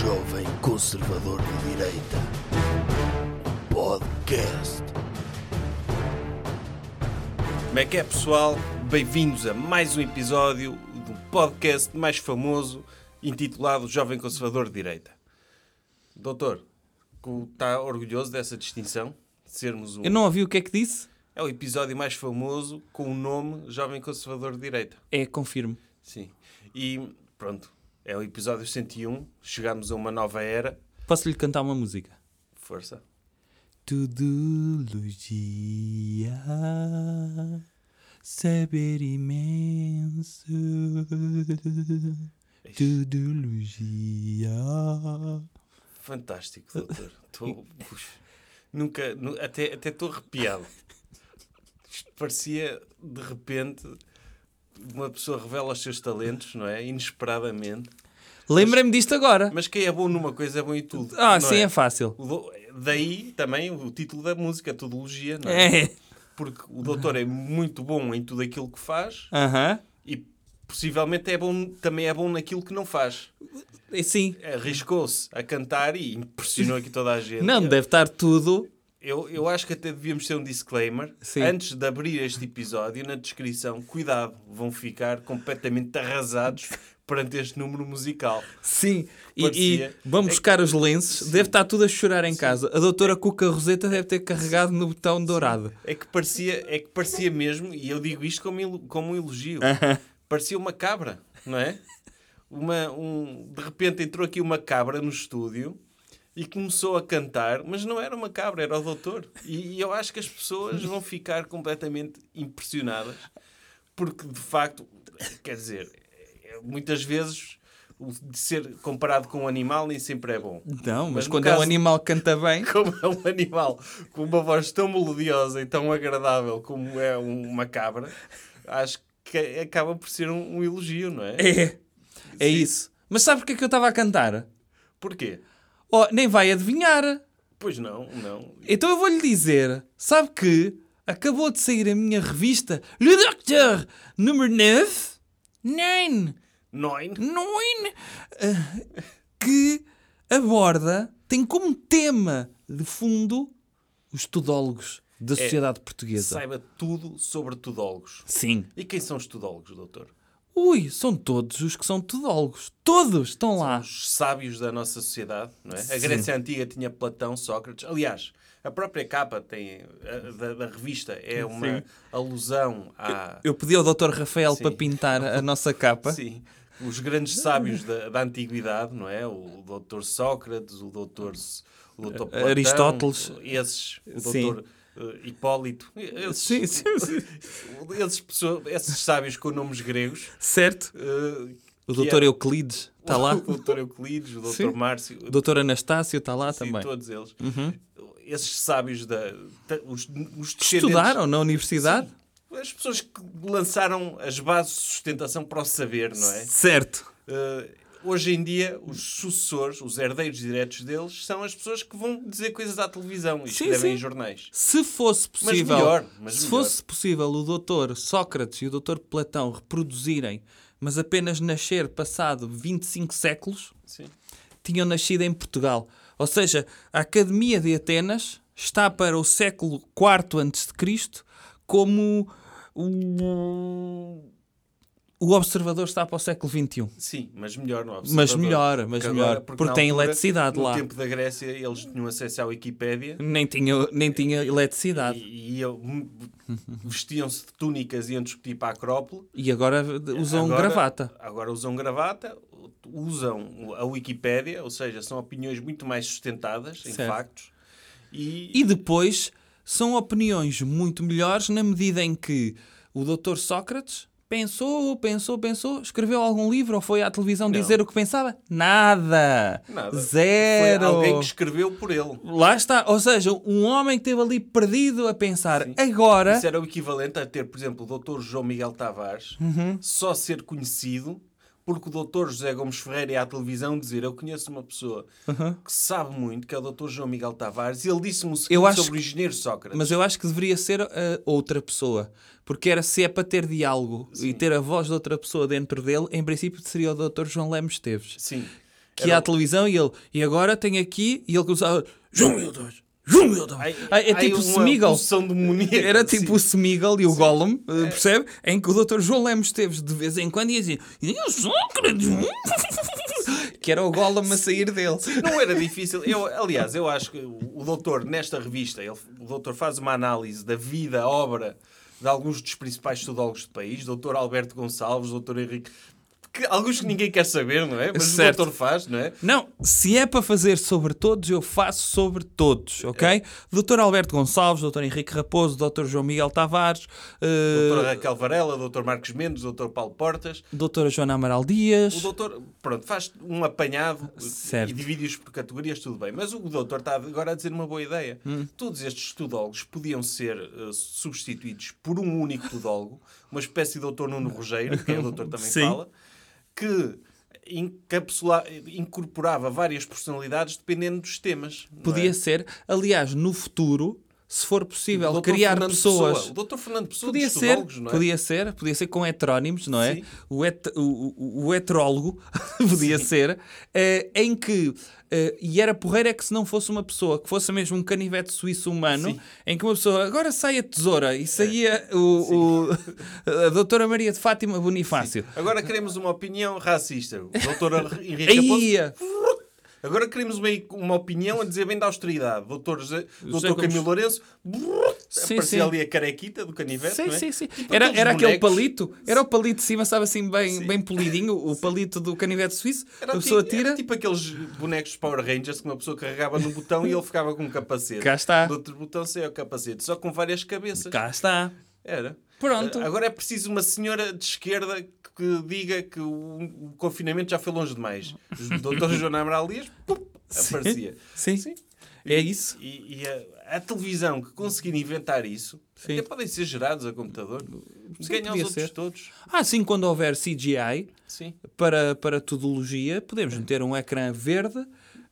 Jovem Conservador de Direita. Podcast. Como é que é, pessoal? Bem-vindos a mais um episódio do podcast mais famoso intitulado Jovem Conservador de Direita. Doutor, está orgulhoso dessa distinção? De sermos um... Eu não ouvi o que é que disse? É o episódio mais famoso com o nome Jovem Conservador de Direita. É, confirmo. Sim. E pronto, é o episódio 101. Chegamos a uma nova era. Posso-lhe cantar uma música? Força. Tudologia, saber imenso. Tudologia. Fantástico, doutor. Tô- nunca, nu- até até estou arrepiado. Isto parecia, de repente, uma pessoa revela os seus talentos, não é? Inesperadamente. Lembrei-me disto agora. Mas quem é bom numa coisa é bom em tudo. Ah, sim, é fácil. O do- Daí também o título da música, Tudologia, não é? É. Porque o doutor é muito bom em tudo aquilo que faz Aham. e possivelmente é bom, também é bom naquilo que não faz. É, Sim. Arriscou-se a cantar e impressionou aqui toda a gente. Não, deve estar tudo. Eu, eu acho que até devíamos ter um disclaimer. Sim. Antes de abrir este episódio, na descrição, cuidado, vão ficar completamente arrasados perante este número musical. Sim. E, e vamos buscar os lenços. Deve estar tudo a chorar em casa. A doutora Cuca Roseta deve ter carregado no botão dourado. É que parecia, é que parecia mesmo, e eu digo isto como, como um elogio, parecia uma cabra, não é? Uma, um, de repente entrou aqui uma cabra no estúdio e começou a cantar, mas não era uma cabra, era o doutor. E, e eu acho que as pessoas vão ficar completamente impressionadas, porque de facto, quer dizer, muitas vezes o de ser comparado com um animal nem sempre é bom. Não, mas, Mas quando é um caso- animal que canta bem. como é um animal com uma voz tão melodiosa e tão agradável como é um- uma cabra, acho que acaba por ser um, um elogio, não é? É. É Sim. isso. Mas sabe porque é que eu estava a cantar? Porquê? Oh, nem vai adivinhar. Pois não, não. Então eu vou-lhe dizer, sabe que acabou de sair a minha revista Le Docteur número 9, 9, Noin? 9, ah, que aborda, tem como tema de fundo os tudólogos da sociedade portuguesa. Saiba tudo sobre tudólogos. Sim. E quem são os tudólogos, doutor? Ui, são todos os que são tudólogos. Todos estão lá. Os sábios da nossa sociedade, não é? A Sim. Grécia Antiga tinha Platão, Sócrates. Aliás, a própria capa tem, a- da, da revista é uma Sim. alusão à, Eu pedi ao Dr. Rafael Sim. para pintar a nossa capa. Sim. Os grandes sábios da, da antiguidade, não é? O doutor Sócrates, o doutor, o doutor Platão, Aristóteles. esses, o Sim. Doutor eh, Hipólito, esses, Sim, sim, sim. esses, pessoa- esses sábios com nomes gregos. Certo? eh, O Dr. é- Euclides está lá. O doutor Euclides, o doutor Sim. Márcio, O Dr. Anastácio está lá sim, também. todos eles. Uhum. Esses sábios da, os, os Estudaram na universidade? As pessoas que lançaram as bases de sustentação para o saber, não é? Certo. Uh, hoje em dia, os sucessores, os herdeiros diretos deles, são as pessoas que vão dizer coisas à televisão e Sim, escrevem sim. em jornais. Se fosse possível, melhor, mas se melhor. fosse possível o doutor Sócrates e o doutor Platão reproduzirem, mas apenas nascer passado 25 séculos, Sim. tinham nascido em Portugal. Ou seja, a Academia de Atenas está para o século IV a.C. como o... o observador está para o século XXI. Sim, mas melhor no Mas observador. melhor, mas Porque melhor. Porque na tem altura, eletricidade no lá. tempo da Grécia, eles tinham acesso à Wikipédia Nem tinha, nem tinha eletricidade. e, e iam- vestiam-se de túnicas e iam discutir para a Acrópole. E agora usam Agora- gravata. Agora usam gravata, usam a Wikipédia, ou seja, são opiniões muito mais sustentadas em Certo. factos. E, E depois são opiniões muito melhores na medida em que o Dr. Sócrates pensou, pensou, pensou, escreveu algum livro ou foi à televisão Não. dizer o que pensava? Nada. nada. Zero. Foi alguém que escreveu por ele. Lá está. Ou seja, um homem que esteve ali perdido a pensar. Agora. Isso era o equivalente a ter, por exemplo, o Dr. João Miguel Tavares Uhum. só ser conhecido porque o Dr. José Gomes Ferreira ia à televisão dizer eu conheço uma pessoa que sabe muito, que é o Dr. João Miguel Tavares, e ele disse-me sobre o engenheiro Sócrates. Mas eu acho que deveria ser a outra pessoa. Porque era se é para ter diálogo e ter a voz de outra pessoa dentro dele, em princípio seria o Dr. João Lemos Esteves. Sim. que ia à televisão e ele, e agora tem aqui, e ele começava, João meu Deus, É tipo o Smeagol. Era tipo o Smeagol e o Gollum, eh, percebe? Em que o Dr. João Lemos Esteves de vez em quando ia dizer "Eu sou que era o Gollum a sair dele. Não era difícil. Eu, aliás, eu acho que o doutor, nesta revista, ele- o doutor faz uma análise da vida, obra de alguns dos principais estudólogos do país, doutor Alberto Gonçalves, doutor Henrique. Que, alguns que ninguém quer saber, não é? Mas Certo. o doutor faz, não é? Não, se é para fazer sobre todos, eu faço sobre todos, ok? Dr. Alberto Gonçalves, Dr. Henrique Raposo, Dr. João Miguel Tavares, eh, Doutora Raquel Varela, doutor Marcos Mendes, doutor Paulo Portas. Doutora Joana Amaral Dias. O doutor, pronto, faz um apanhado Certo. e divide-os por categorias, tudo bem. Mas o doutor está agora a dizer uma boa ideia. Hum. Todos estes tudólogos podiam ser eh, substituídos por um único tudólogo, uma espécie de doutor Nuno Rogério, que é o doutor também Sim. fala, que encapsula, incorporava várias personalidades dependendo dos temas. Podia é? ser, aliás, no futuro, se for possível, criar Fernando pessoas. Pessoa, o doutor Fernando Pessoa Podia ser, é? podia ser, podia ser com heterónimos, não é? Sim. O, het, o, o, o heterólogo podia ser, eh, em que, eh, e era porreiro é que se não fosse uma pessoa, que fosse mesmo um canivete suíço humano, Sim. em que uma pessoa, agora sai a tesoura, e saía o, o- a doutora Maria de Fátima Bonifácio. Agora queremos uma opinião racista. O doutor Henrique Aí, Agora queremos uma, uma opinião a dizer bem da austeridade. Doutor, José, doutor. Camilo Lourenço, brrr, Sim, aparecia sim. ali a carequita do canivete, Sim, é? sim, sim. Tipo Era, era aquele palito, era o palito de cima, estava assim bem, bem polidinho, o palito do canivete suíço, Era a pessoa tipo, tira, tipo aqueles bonecos Power Rangers que uma pessoa carregava no botão e ele ficava com um capacete. Cá está. Do outro botão saia o capacete, só com várias cabeças. cá está. Era. Pronto. Agora é preciso uma senhora de esquerda que diga que o, confinamento já foi longe demais. O doutor Joana Amaral Dias, pum, aparecia. Sim, Sim. É isso. E, e a, a televisão que conseguir inventar isso, Sim. até podem ser gerados a computador. Ganhar os podia outros ser. todos. Ah, sim, quando houver CGI Sim. para, para tudologia, podemos meter um ecrã verde,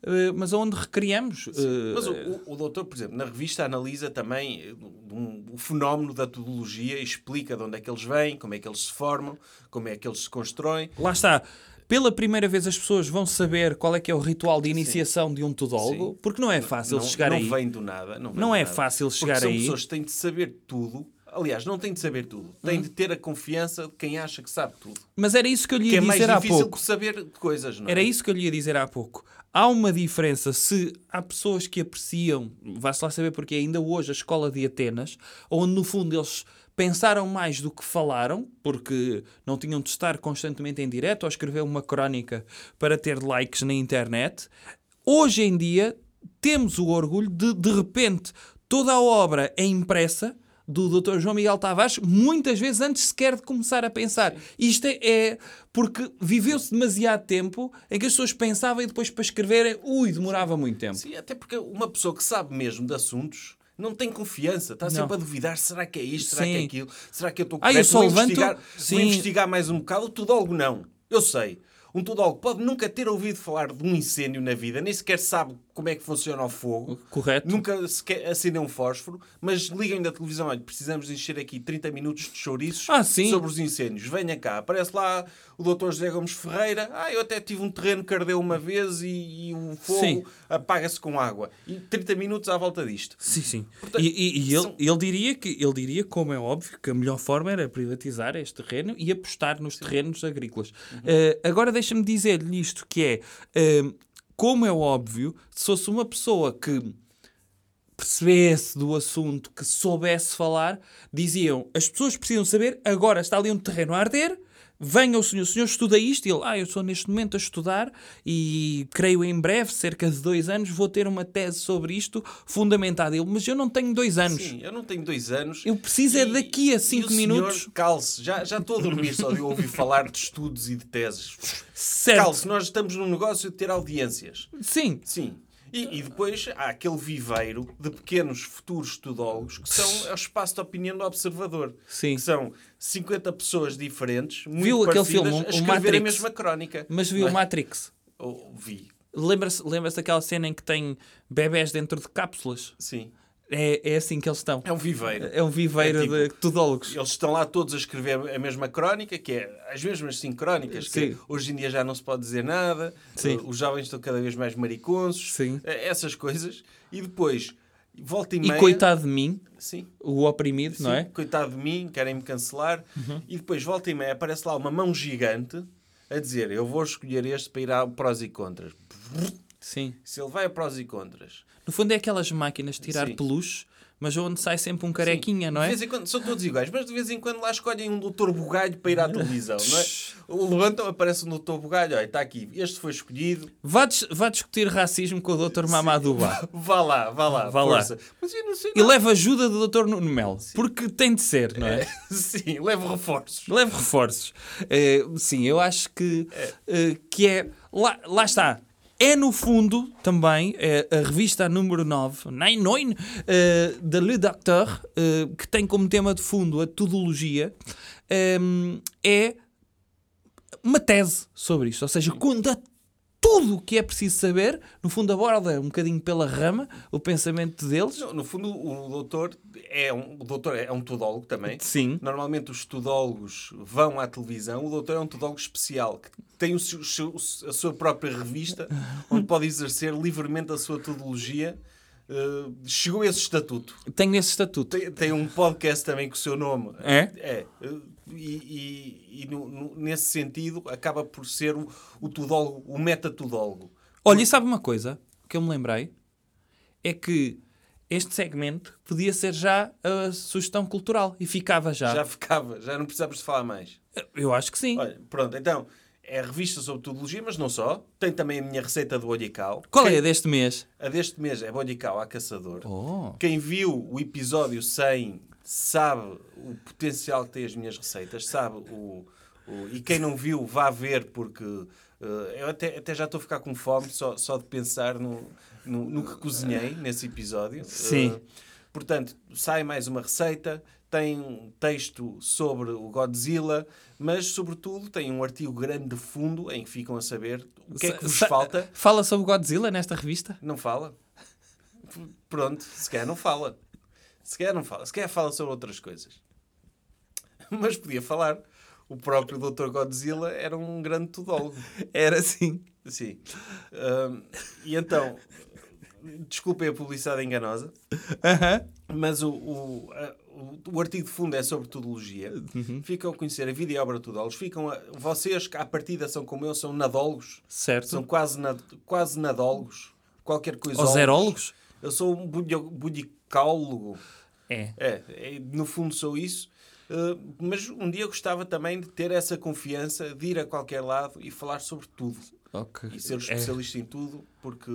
eh, mas onde recriamos. eh, Mas o, o, o doutor, por exemplo, na revista analisa também eh, um- o fenómeno da tudologia, explica de onde é que eles vêm, como é que eles se formam, como é que eles se constroem. Lá está. Pela primeira vez as pessoas vão saber qual é que é o ritual de iniciação de um tudólogo, Sim. porque não é fácil não, chegar não aí. vem do nada. Não, Não do é nada. fácil Porque chegar são aí. pessoas que têm de saber tudo. Aliás, não têm de saber tudo. Têm de ter a confiança de quem acha que sabe tudo. Mas era isso que eu lhe Que ia é mais dizer há difícil pouco. que saber coisas, não é? Era isso que eu lhe ia dizer há pouco. Há uma diferença se há pessoas que apreciam, vai-se lá saber porque ainda hoje a escola de Atenas, onde no fundo eles pensaram mais do que falaram, porque não tinham de estar constantemente em direto ou escrever uma crónica para ter likes na internet. Hoje em dia temos o orgulho de, de repente, toda a obra é impressa do Dr. João Miguel Tavares, muitas vezes antes sequer de começar a pensar. Isto é, é porque viveu-se demasiado tempo em que as pessoas pensavam e depois para escreverem, ui, demorava muito tempo. Sim, até porque uma pessoa que sabe mesmo de assuntos não tem confiança, está sempre a duvidar: será que é isto? Será Sim. que é aquilo? Será que eu estou Ah, eu correto? só vou, levanto- investigar, vou Sim. investigar mais um bocado. O tudólogo não. Eu sei. Um tudólogo pode nunca ter ouvido falar de um incêndio na vida, nem sequer sabe como é que funciona o fogo. Correto? Nunca sequer acendeu um fósforo, mas liguem da televisão, olha, precisamos encher aqui 30 minutos de chouriços Ah, sim. sobre os incêndios. Venha cá, aparece lá o Dr. José Gomes Ferreira. Ah, eu até tive um terreno que ardeu uma vez e, e o fogo Sim. apaga-se com água. E 30 minutos à volta disto. Sim, sim. Portanto, e e- e ele, são- ele, diria que, ele diria, como é óbvio, que a melhor forma era privatizar este terreno e apostar nos terrenos agrícolas. Eh, agora deixa-me dizer-lhe isto, que é, eh, como é óbvio, se fosse uma pessoa que percebesse do assunto, que soubesse falar, diziam, as pessoas precisam saber, agora está ali um terreno a arder, venha o senhor, o senhor estuda isto, e ele, ah, eu estou neste momento a estudar e creio em breve, cerca de dois anos, vou ter uma tese sobre isto fundamentada. Ele, mas eu não tenho dois anos. Sim, eu não tenho dois anos. Eu preciso é daqui a cinco e o senhor minutos. Calce, já, já estou a dormir só de ouvir falar de estudos e de teses. Certo. Calce, nós estamos num negócio de ter audiências. Sim. Sim. E, e depois há aquele viveiro de pequenos futuros estudólogos que são é o espaço de opinião do observador. Sim. Que são 50 pessoas diferentes, muito Viu aquele filme, o- a escrever a Matrix? mesma crónica. Mas viu o é? Matrix. Ou vi, Lembra-se lembra daquela cena em que tem bebés dentro de cápsulas? sim. É, é assim que eles estão. É um viveiro. É um viveiro É tipo- de tudólogos. Eles estão lá todos a escrever a mesma crónica, que é as mesmas cinco crónicas, que Sim. hoje em dia já não se pode dizer nada, Sim. uh, os jovens estão cada vez mais mariconsos, Sim. eh, essas coisas, e depois volta e E meia. coitado de mim, Sim, o oprimido, não sim, é? coitado de mim, querem-me cancelar, Uhum. e depois volta e meia aparece lá uma mão gigante a dizer: Eu vou escolher este para ir a prós e contras. Sim. Se ele vai a prós e contras. No fundo é aquelas máquinas de tirar Sim. peluche, mas onde sai sempre um carequinha, Sim. não é? De vez em quando, são todos iguais, mas de vez em quando lá escolhem um doutor bugalho para ir à televisão, não é? Levantam, aparece um doutor bugalho, olha, está aqui, este foi escolhido, Vá, dis- vá discutir racismo com o Dr. Mamadou vá lá, vá lá, Vá lá. força. Mas eu não sei E leva ajuda do Dr. Nuno Melo, porque tem de ser, não é? nada. Sim, levo reforços. Leve reforços. Eh, sim, eu acho que, eh, que é. Lá, lá está. É no fundo também eh, a revista número 9, 99, eh, de Le Docteur, eh, que tem como tema de fundo a tudologia, eh, é uma tese sobre isto. Ou seja, conta tudo o que é preciso saber, no fundo aborda um bocadinho pela rama o pensamento deles. No, no fundo, o doutor é um, o doutor é um tudólogo também. Sim. Normalmente os tudólogos vão à televisão. O doutor é um tudólogo especial que tem o seu- a sua própria revista onde pode exercer livremente a sua tudologia. Uh, chegou a esse estatuto. Tenho esse estatuto. Tem, tem um podcast também com o seu nome. É? É. E, e- e no- no- nesse sentido acaba por ser o, o tudólogo, o metatudólogo. Olha, e sabe uma coisa que eu me lembrei? É que este segmento podia ser já a sugestão cultural e ficava já. Já ficava, já não precisávamos de falar mais. Eu acho que sim. Olha, pronto, então, é a revista sobre tudologia, mas não só. Tem também a minha receita do olhicau. Qual é Quem- a deste mês? A deste mês é bolhicau a caçador. Oh. Quem viu o episódio 100 sabe o potencial que tem as minhas receitas, sabe o... o- e quem não viu, vá ver, porque eh, eu até, até já estou a ficar com fome só, só de pensar no, no, no que cozinhei nesse episódio. Sim. Eh, portanto, sai mais uma receita, tem um texto sobre o Godzilla, mas, sobretudo, tem um artigo grande de fundo em que ficam a saber o que é que vos falta. Fala sobre Godzilla nesta revista? Não fala. Pronto, se calhar não fala. Se calhar não fala. Se calhar fala sobre outras coisas. Mas podia falar. O próprio Dr. Godzilla era um grande tudólogo. Era assim. Sim. Ahm, e então, desculpem a publicidade enganosa, mas o, o, a- o, o artigo de fundo é sobre tudologia. Ficam a conhecer a vida e obra de tudólogos. Ficam a, vocês, que à partida são como eu, são nadólogos. Certo. São quase, nad, quase nadólogos. Qualquer coisa. Os erólogos? Eu sou um budicólogo. É. É, é, no fundo sou isso. Uh, mas um dia gostava também de ter essa confiança de ir a qualquer lado e falar sobre tudo. Ok. E ser É. especialista em tudo, porque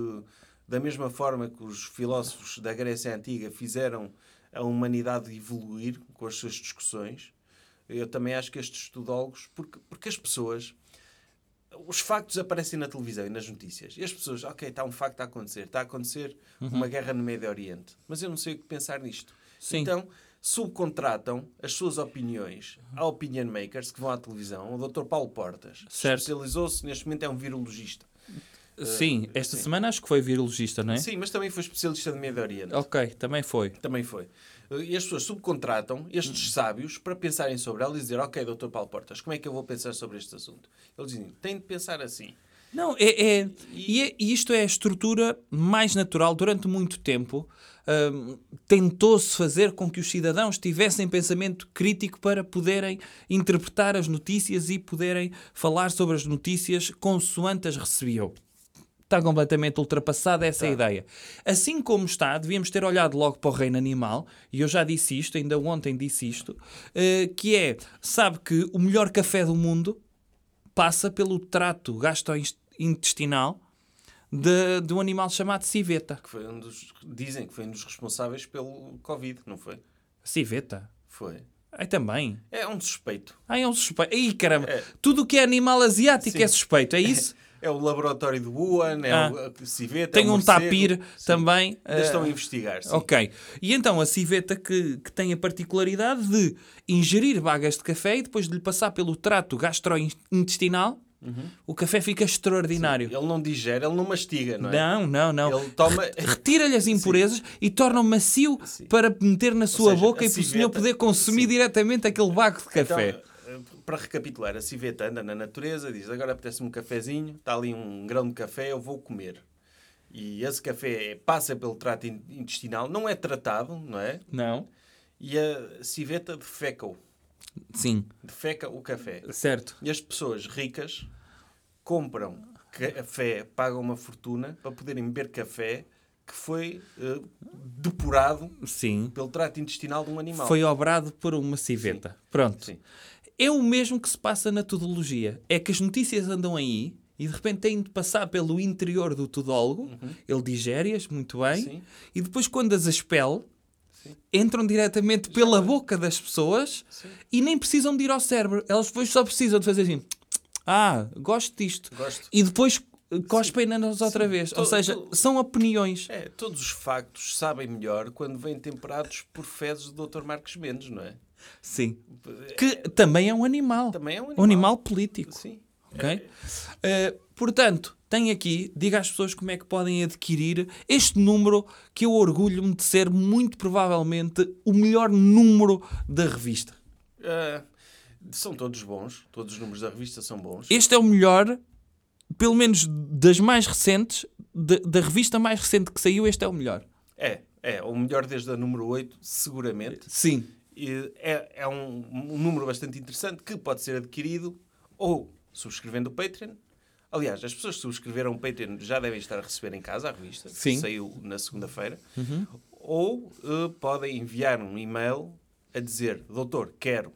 da mesma forma que os filósofos da Grécia Antiga fizeram a humanidade evoluir com as suas discussões, eu também acho que estes tudólogos, porque, porque as pessoas, os factos aparecem na televisão e nas notícias, e as pessoas, ok, está um facto a acontecer, está a acontecer uma guerra no Médio Oriente, mas eu não sei o que pensar nisto. Sim. Então, subcontratam as suas opiniões a opinion makers que vão à televisão. O Dr. Paulo Portas especializou-se, neste momento é um virologista. Sim, esta sim. semana acho que foi virologista, não é? Sim, mas também foi especialista de Médio Oriente. Ok, também foi. Também foi. E as pessoas subcontratam estes sábios para pensarem sobre ela e dizer, ok, Dr. Paulo Portas, como é que eu vou pensar sobre este assunto? Eles dizem, tem de pensar assim. Não, é, é- e, é- e isto é a estrutura mais natural. Durante muito tempo tentou-se fazer com que os cidadãos tivessem pensamento crítico para poderem interpretar as notícias e poderem falar sobre as notícias consoante as recebiam. Está completamente ultrapassada essa ideia. Assim como está, devíamos ter olhado logo para o reino animal, e eu já disse isto, ainda ontem disse isto, eh, que é, sabe que o melhor café do mundo passa pelo trato gastrointestinal de, de um animal chamado civeta. Que foi um dos, dizem que foi um dos responsáveis pelo Covid, não foi? Civeta? Foi. Aí também. É um suspeito. Ah, é um suspeito. Ih, caramba. É. Tudo o que é animal asiático Sim. é suspeito, é isso? É o laboratório de Wuhan, é Ah. o a civeta, Tem é um morcego. tapir Sim. também. Ainda eh, estão a investigar, sim. Ok. E então a civeta que, que tem a particularidade de ingerir bagas de café e depois de lhe passar pelo trato gastrointestinal, o café fica extraordinário. Ele não digere, ele não mastiga, não é? Não, não, não. Ele toma. Retira-lhe as impurezas e torna-o macio para meter na sua seja, boca e para o senhor poder consumir sim. diretamente aquele baco de Então, café. eh, para recapitular, a civeta anda na natureza, diz agora apetece-me um cafezinho, está ali um grão de café, eu vou comer. E esse café passa pelo trato in- intestinal, não é tratado, não é? Não? E a civeta defeca-o, Sim, defeca o café. certo. E as pessoas ricas compram café, pagam uma fortuna para poderem beber café que foi eh, depurado Sim. pelo trato intestinal de um animal. Foi obrado por uma civeta. Pronto. Sim. É o mesmo que se passa na tudologia. É que as notícias andam aí e de repente têm de passar pelo interior do tudólogo, ele digere-as muito bem, Sim. e depois quando as expele, Sim. entram diretamente pela boca das pessoas e nem precisam de ir ao cérebro. Elas depois só precisam de fazer assim, ah, gosto disto. Gosto. E depois eh, cospem-nas outra vez. Ou seja, to- são opiniões. É, todos os factos sabem melhor quando vêm temperados por fezes do Dr. Marcos Mendes, não é? Sim. Que também é um animal. Também é um Um animal. animal político. Sim. Ok? Eh, portanto, tem aqui, diga às pessoas como é que podem adquirir este número que eu orgulho-me de ser muito provavelmente o melhor número da revista. Ah, são todos bons. Todos os números da revista são bons. Este é o melhor, pelo menos das mais recentes, da, da revista mais recente que saiu, este é o melhor. É, é. O melhor desde a número 8, seguramente. Sim. E é, é um, um número bastante interessante que pode ser adquirido ou subscrevendo o Patreon. Aliás, as pessoas que subscreveram o Patreon já devem estar a receber em casa a revista. que Sim. Saiu na segunda-feira. Ou eh, podem enviar um e-mail a dizer doutor, quero.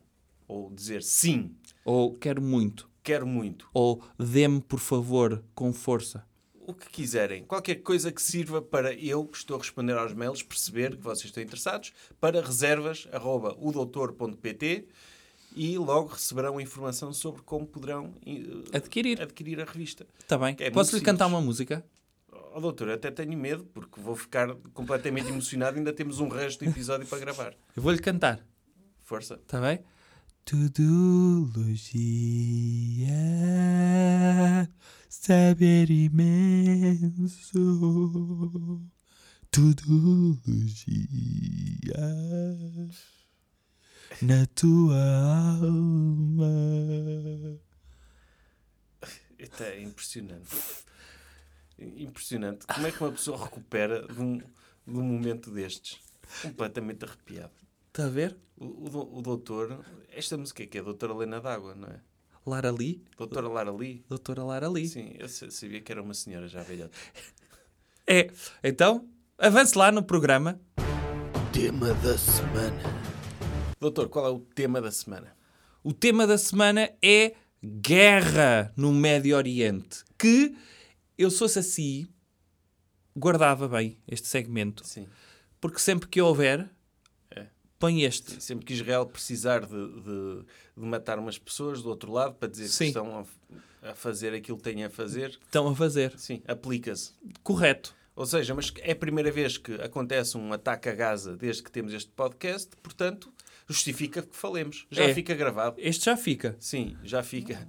Ou dizer sim, Ou quero muito. quero muito. Ou dê-me, por favor, com força. O que quiserem. Qualquer coisa que sirva para eu, que estou a responder aos mails, perceber que vocês estão interessados, para reservas.udoutor.pt e logo receberão informação sobre como poderão eh, Adquirir. adquirir a revista. Está bem. É Posso-lhe cantar uma música? Oh, doutor, eu até tenho medo, porque vou ficar completamente emocionado e ainda temos um resto do episódio para gravar. Eu vou-lhe cantar. Força. Está bem? Tudologia, saber imenso. Tudologia, na tua alma. É impressionante. Impressionante. Como é que uma pessoa recupera de um, de um momento destes? Completamente arrepiado. Está a ver? O, o, o doutor, esta música aqui é a doutora Helena d'Água, não é? Lara Lee, Doutora Lara Lee. doutora Lara Lee. Sim, eu sa- sabia que era uma senhora já velhota. É, então, avance lá no programa. Tema da semana. Doutor, qual é o tema da semana? O tema da semana é guerra no Médio Oriente. Que eu, se fosse assim, guardava bem este segmento. Sim. Porque sempre que houver. Põe este. Sempre que Israel precisar de, de, de matar umas pessoas do outro lado para dizer Sim. que estão a, a fazer aquilo que têm a fazer, Estão a fazer. sim, aplica-se. Correto. Ou seja, mas é a primeira vez que acontece um ataque a Gaza desde que temos este podcast, portanto, justifica que falemos. Já É. fica gravado. Este já fica. Sim, já fica.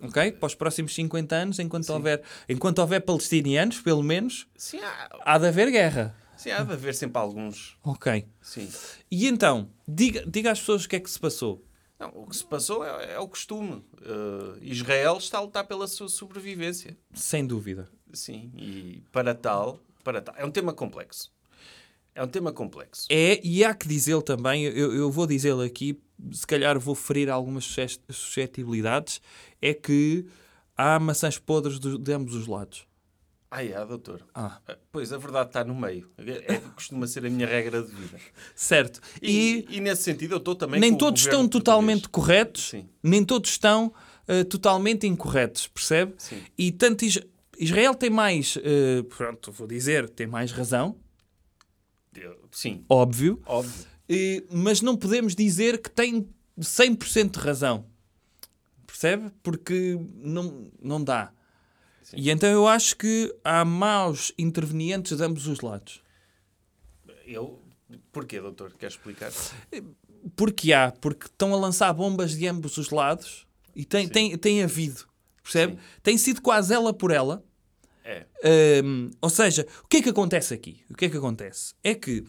Ok? Para os próximos 50 anos, enquanto houver, enquanto houver palestinianos, pelo menos, Sim, há, há de haver guerra. Sim, há de haver sempre alguns. Ok. Sim. E então, diga, diga às pessoas o que é que se passou. Não, o que se passou é, é o costume. Uh, Israel está a lutar pela sua sobrevivência. Sem dúvida. Sim, e para tal, para tal. É um tema complexo. É um tema complexo. É, e há que dizê-lo também, eu, eu vou dizê-lo aqui, se calhar vou ferir algumas susce- suscetibilidades, é que há maçãs podres do- de ambos os lados. Ah, é, doutor. Ah. Ah, Pois, a verdade está no meio. É, costuma ser a minha regra de vida. Certo. E, E, e nesse sentido eu estou também nem todos estão totalmente português. corretos, Sim. nem todos estão eh, totalmente incorretos, percebe? Sim. E tanto Is- Israel tem mais, eh, pronto, vou dizer, tem mais razão, Sim, óbvio, óbvio. Mas não podemos dizer que tem 100% de razão. Percebe? Porque não, não dá. E então eu acho que há maus intervenientes de ambos os lados. Eu... Porquê, doutor? Quer explicar? Porque há, porque estão a lançar bombas de ambos os lados e tem, tem, tem havido. Percebe? Tem sido quase ela por ela. É. Um, ou seja, o que é que acontece aqui? O que é que acontece? É que.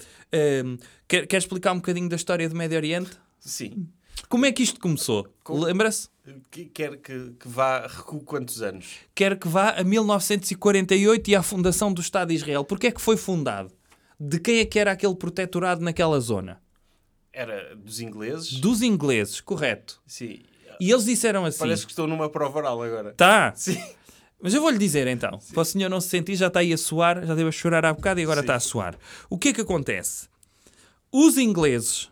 Um, quer, quer explicar um bocadinho da história do Médio Oriente? Sim. Como é que isto começou? Com- Lembra-se? Que- Quer que, que vá recuo quantos anos? Quer que vá a 1948 e à fundação do Estado de Israel. Porquê é que foi fundado? De quem é que era aquele protetorado naquela zona? Era dos ingleses? Dos ingleses, correto. Sim. E eles disseram assim: Parece que estou numa prova oral agora. Tá, Sim. mas eu vou-lhe dizer então, para o senhor não se sentir, já está aí a suar, já deve a chorar há bocado e agora Sim. está a suar. O que é que acontece? Os ingleses,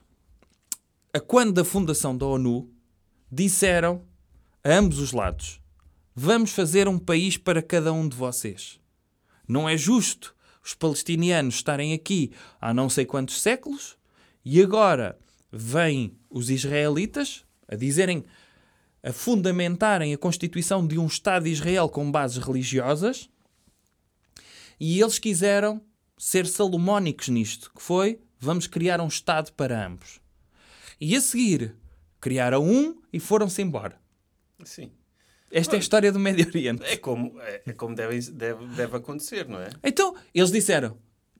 a quando da fundação da ONU, disseram a ambos os lados: vamos fazer um país para cada um de vocês. Não é justo os palestinianos estarem aqui há não sei quantos séculos e agora vêm os israelitas a dizerem a fundamentarem a constituição de um Estado de Israel com bases religiosas e eles quiseram ser salomónicos nisto, que foi vamos criar um Estado para ambos. E a seguir criaram um e foram-se embora. Sim. Esta é a história do Médio Oriente. É como, é, é como deve, deve, deve acontecer, não é? Então, eles disseram,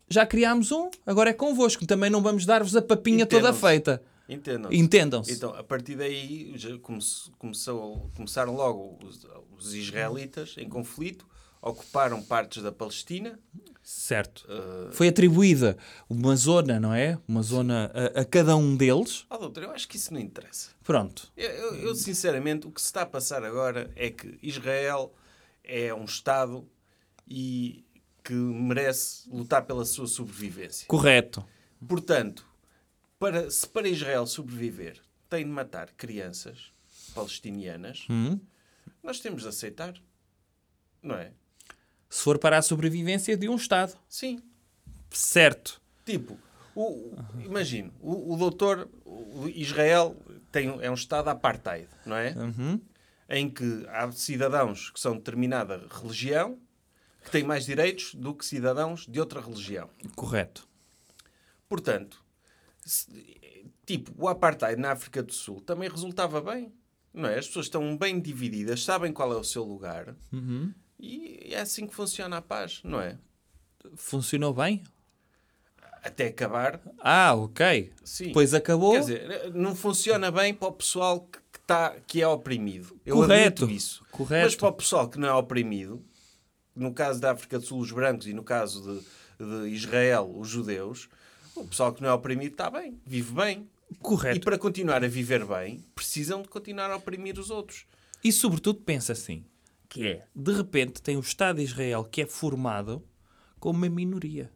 já criámos um, agora é convosco, também não vamos dar-vos a papinha toda Entendam-se. feita. Entendam. Entendam-se. Então, a partir daí, já come- começou, começaram logo os, os israelitas em conflito, ocuparam partes da Palestina. Certo. Uh, Foi atribuída uma zona, não é? Uma zona a, a cada um deles. oh, doutor, eu acho que isso não interessa. Pronto. Eu, eu- eu, sinceramente, o que se está a passar agora é que Israel é um Estado e que merece lutar pela sua sobrevivência. Correto. Portanto, para, se para Israel sobreviver tem de matar crianças palestinianas, Hum? nós temos de aceitar. Não é? Se for para a sobrevivência de um Estado. Sim. Certo. Tipo, o, imagino, o, o doutor, o Israel tem, é um Estado apartheid, não é? Uhum. Em que há cidadãos que são de determinada religião que têm mais direitos do que cidadãos de outra religião. Correto. Portanto, se- tipo, o apartheid na África do Sul também resultava bem. Não é? As pessoas estão bem divididas, sabem qual é o seu lugar Uhum. E é assim que funciona a paz, não é? Funcionou bem? Até acabar, Ah, ok. sim. Depois acabou. Quer dizer, não funciona bem para o pessoal que, que, tá, que é oprimido. Eu Correto. isso. Correto. Mas para o pessoal que não é oprimido, no caso da África do Sul, os brancos, e no caso de, de Israel, os judeus, o pessoal que não é oprimido está bem, vive bem. E Correto. para continuar a viver bem, precisam de continuar a oprimir os outros. E sobretudo pensa assim, que é, de repente tem o Estado de Israel que é formado como uma minoria.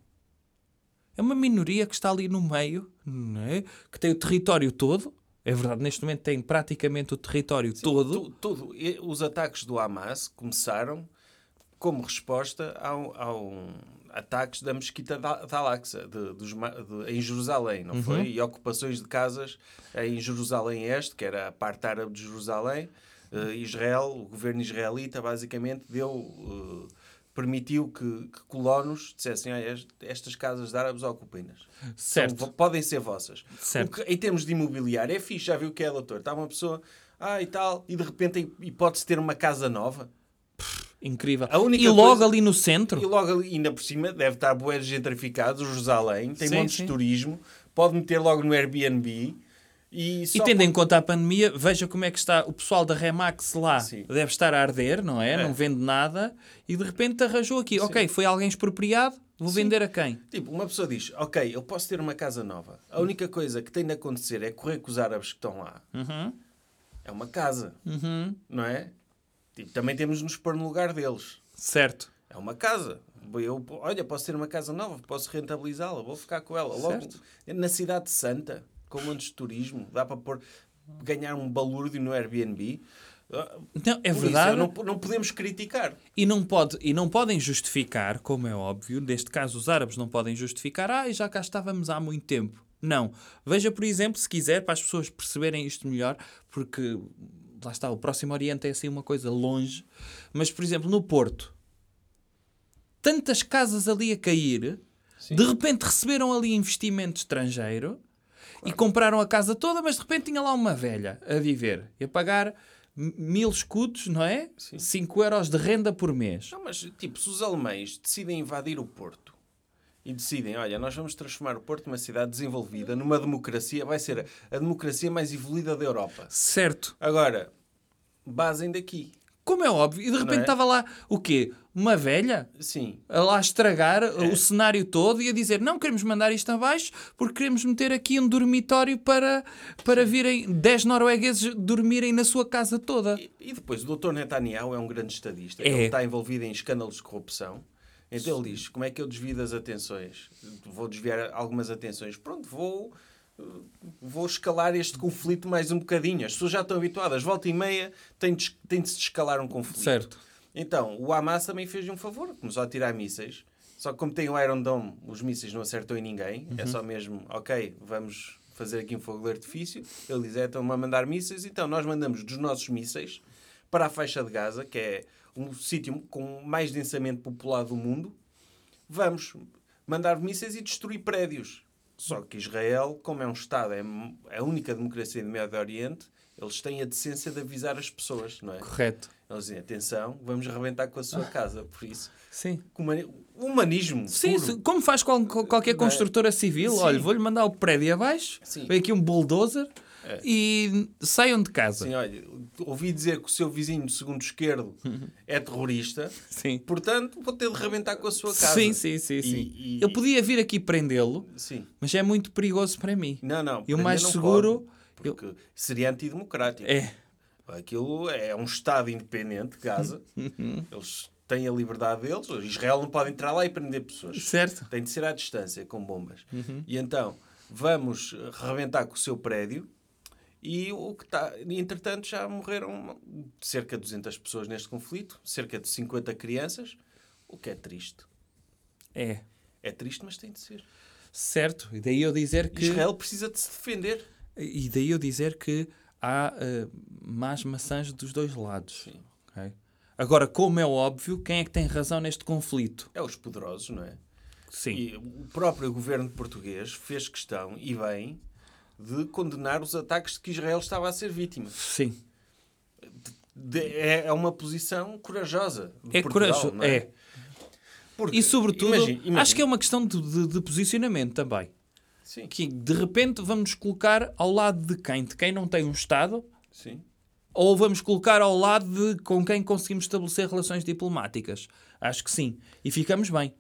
É uma minoria que está ali no meio, não é? que tem o território todo. É verdade, neste momento tem praticamente o território todo. Tu- tudo. Os ataques do Hamas começaram como resposta ao, ao ataques da mesquita da, da Al-Aqsa, em Jerusalém, não foi? E ocupações de casas em Jerusalém Este, que era a parte árabe de Jerusalém. Eh, Israel, o governo israelita, basicamente deu... eh, permitiu que, que colonos dissessem "Ah, est- estas casas de árabes ocupem-nas. Certo. São- podem ser vossas. Certo. Que, em termos de imobiliário, é fixe, já viu o que é, doutor? Está uma pessoa, ah, e tal, e de repente hipótese de ter uma casa nova. Incrível. A única e logo coisa- ali no E centro, logo ali, ainda por cima, deve estar bué gentrificado, Jerusalém, tem Sim, montes sim. de turismo, pode meter logo no Airbnb. E, e tendo por- em conta a pandemia, veja como é que está o pessoal da Remax lá. Sim. Deve estar a arder, não é? É. Não vende nada. E de repente arranjou aqui. Ok, foi alguém expropriado, vou vender a quem? Tipo, uma pessoa diz, ok, eu posso ter uma casa nova. A única coisa que tem de acontecer é correr com os árabes que estão lá. Uhum. É uma casa, Uhum. não é? Tipo, também temos de nos pôr no lugar deles. Certo. É uma casa. Eu, olha, posso ter uma casa nova, posso rentabilizá-la, vou ficar com ela. Logo, Certo. na cidade santa, com montes de turismo, dá para pôr, ganhar um balúrdio no Airbnb. Não, é por verdade. Isso, não, não podemos criticar. E não, pode, e não podem justificar, como é óbvio, neste caso os árabes não podem justificar, ah, já cá estávamos há muito tempo. Não. Veja, por exemplo, se quiser, para as pessoas perceberem isto melhor, porque lá está, o Próximo Oriente é assim uma coisa longe, mas, por exemplo, no Porto, tantas casas ali a cair, de repente receberam ali investimento estrangeiro e compraram a casa toda, mas de repente tinha lá uma velha a viver e a pagar mil escudos, não é? Sim. 5 euros de renda por mês. Não, mas tipo, se os alemães decidem invadir o Porto e decidem, olha, nós vamos transformar o Porto numa cidade desenvolvida, numa democracia, vai ser a democracia mais evoluída da Europa. Certo. Agora, basem daqui. Como é óbvio. E de repente é? estava lá o quê? Uma velha? Sim. A lá estragar É. o cenário todo e a dizer não queremos mandar isto abaixo porque queremos meter aqui um dormitório para, para virem 10 noruegueses dormirem na sua casa toda. E, e depois, o Dr. Netanyahu é um grande estadista. É. Ele está envolvido em escândalos de corrupção. Então ele diz, como é que eu desvio das atenções? Vou desviar algumas atenções. Pronto, vou... Vou escalar este conflito mais um bocadinho. As pessoas já estão habituadas. Volta e meia tem de, tem de se escalar um conflito. Certo. Então, o Hamas também fez um favor, começou a tirar mísseis. Só que como tem o Iron Dome, os mísseis não acertam em ninguém. É só mesmo, ok, vamos fazer aqui um fogo de artifício. Ele diz, é, estão-me a mandar mísseis. Então, nós mandamos dos nossos mísseis para a faixa de Gaza, que é um sítio com mais densamente populado do mundo. Vamos mandar mísseis e destruir prédios. Só que Israel, como é um Estado, é a única democracia do Médio Oriente, eles têm a decência de avisar as pessoas, não é? Correto. Eles dizem, atenção, vamos arrebentar com a sua casa. Por isso, Sim. humani- humanismo Sim, puro. como faz qual- qual- qualquer é? construtora civil, Sim. olha, vou-lhe mandar o prédio abaixo, Sim. vem aqui um bulldozer É. e saiam de casa. Assim, olha, ouvi dizer que o seu vizinho de segundo esquerdo é terrorista, Sim. portanto, vou ter de arrebentar com a sua casa. Sim, sim, sim, E- sim. e- Eu podia vir aqui prendê-lo, Sim. mas é muito perigoso para mim. Não, não. E o mais seguro- pode, porque seria antidemocrático. É. Aquilo é um Estado independente, Gaza. Uhum. Eles têm a liberdade deles. Israel não pode entrar lá e prender pessoas. Certo. Tem de ser à distância, com bombas. Uhum. E então, vamos rebentar com o seu prédio e o que e, Entretanto, já morreram cerca de 200 pessoas neste conflito, cerca de 50 crianças, o que é triste. É. É triste, mas tem de ser. Certo. E daí eu dizer que. Israel precisa de se defender. E daí eu dizer que há eh, más maçãs dos dois lados. Sim. ok? Agora, como é óbvio, quem é que tem razão neste conflito? É os poderosos, não é? Sim. E o próprio governo português fez questão, e bem, de condenar os ataques de que Israel estava a ser vítima. Sim. De- é, é uma posição corajosa. É corajoso. não É. Porque, E sobretudo, imagina- imagina- acho que é uma questão de, de- de posicionamento também. Sim, Que de repente vamos nos colocar ao lado de quem? De quem não tem um Estado? sim. Ou vamos colocar ao lado de com quem conseguimos estabelecer relações diplomáticas? Acho que sim. E ficamos bem.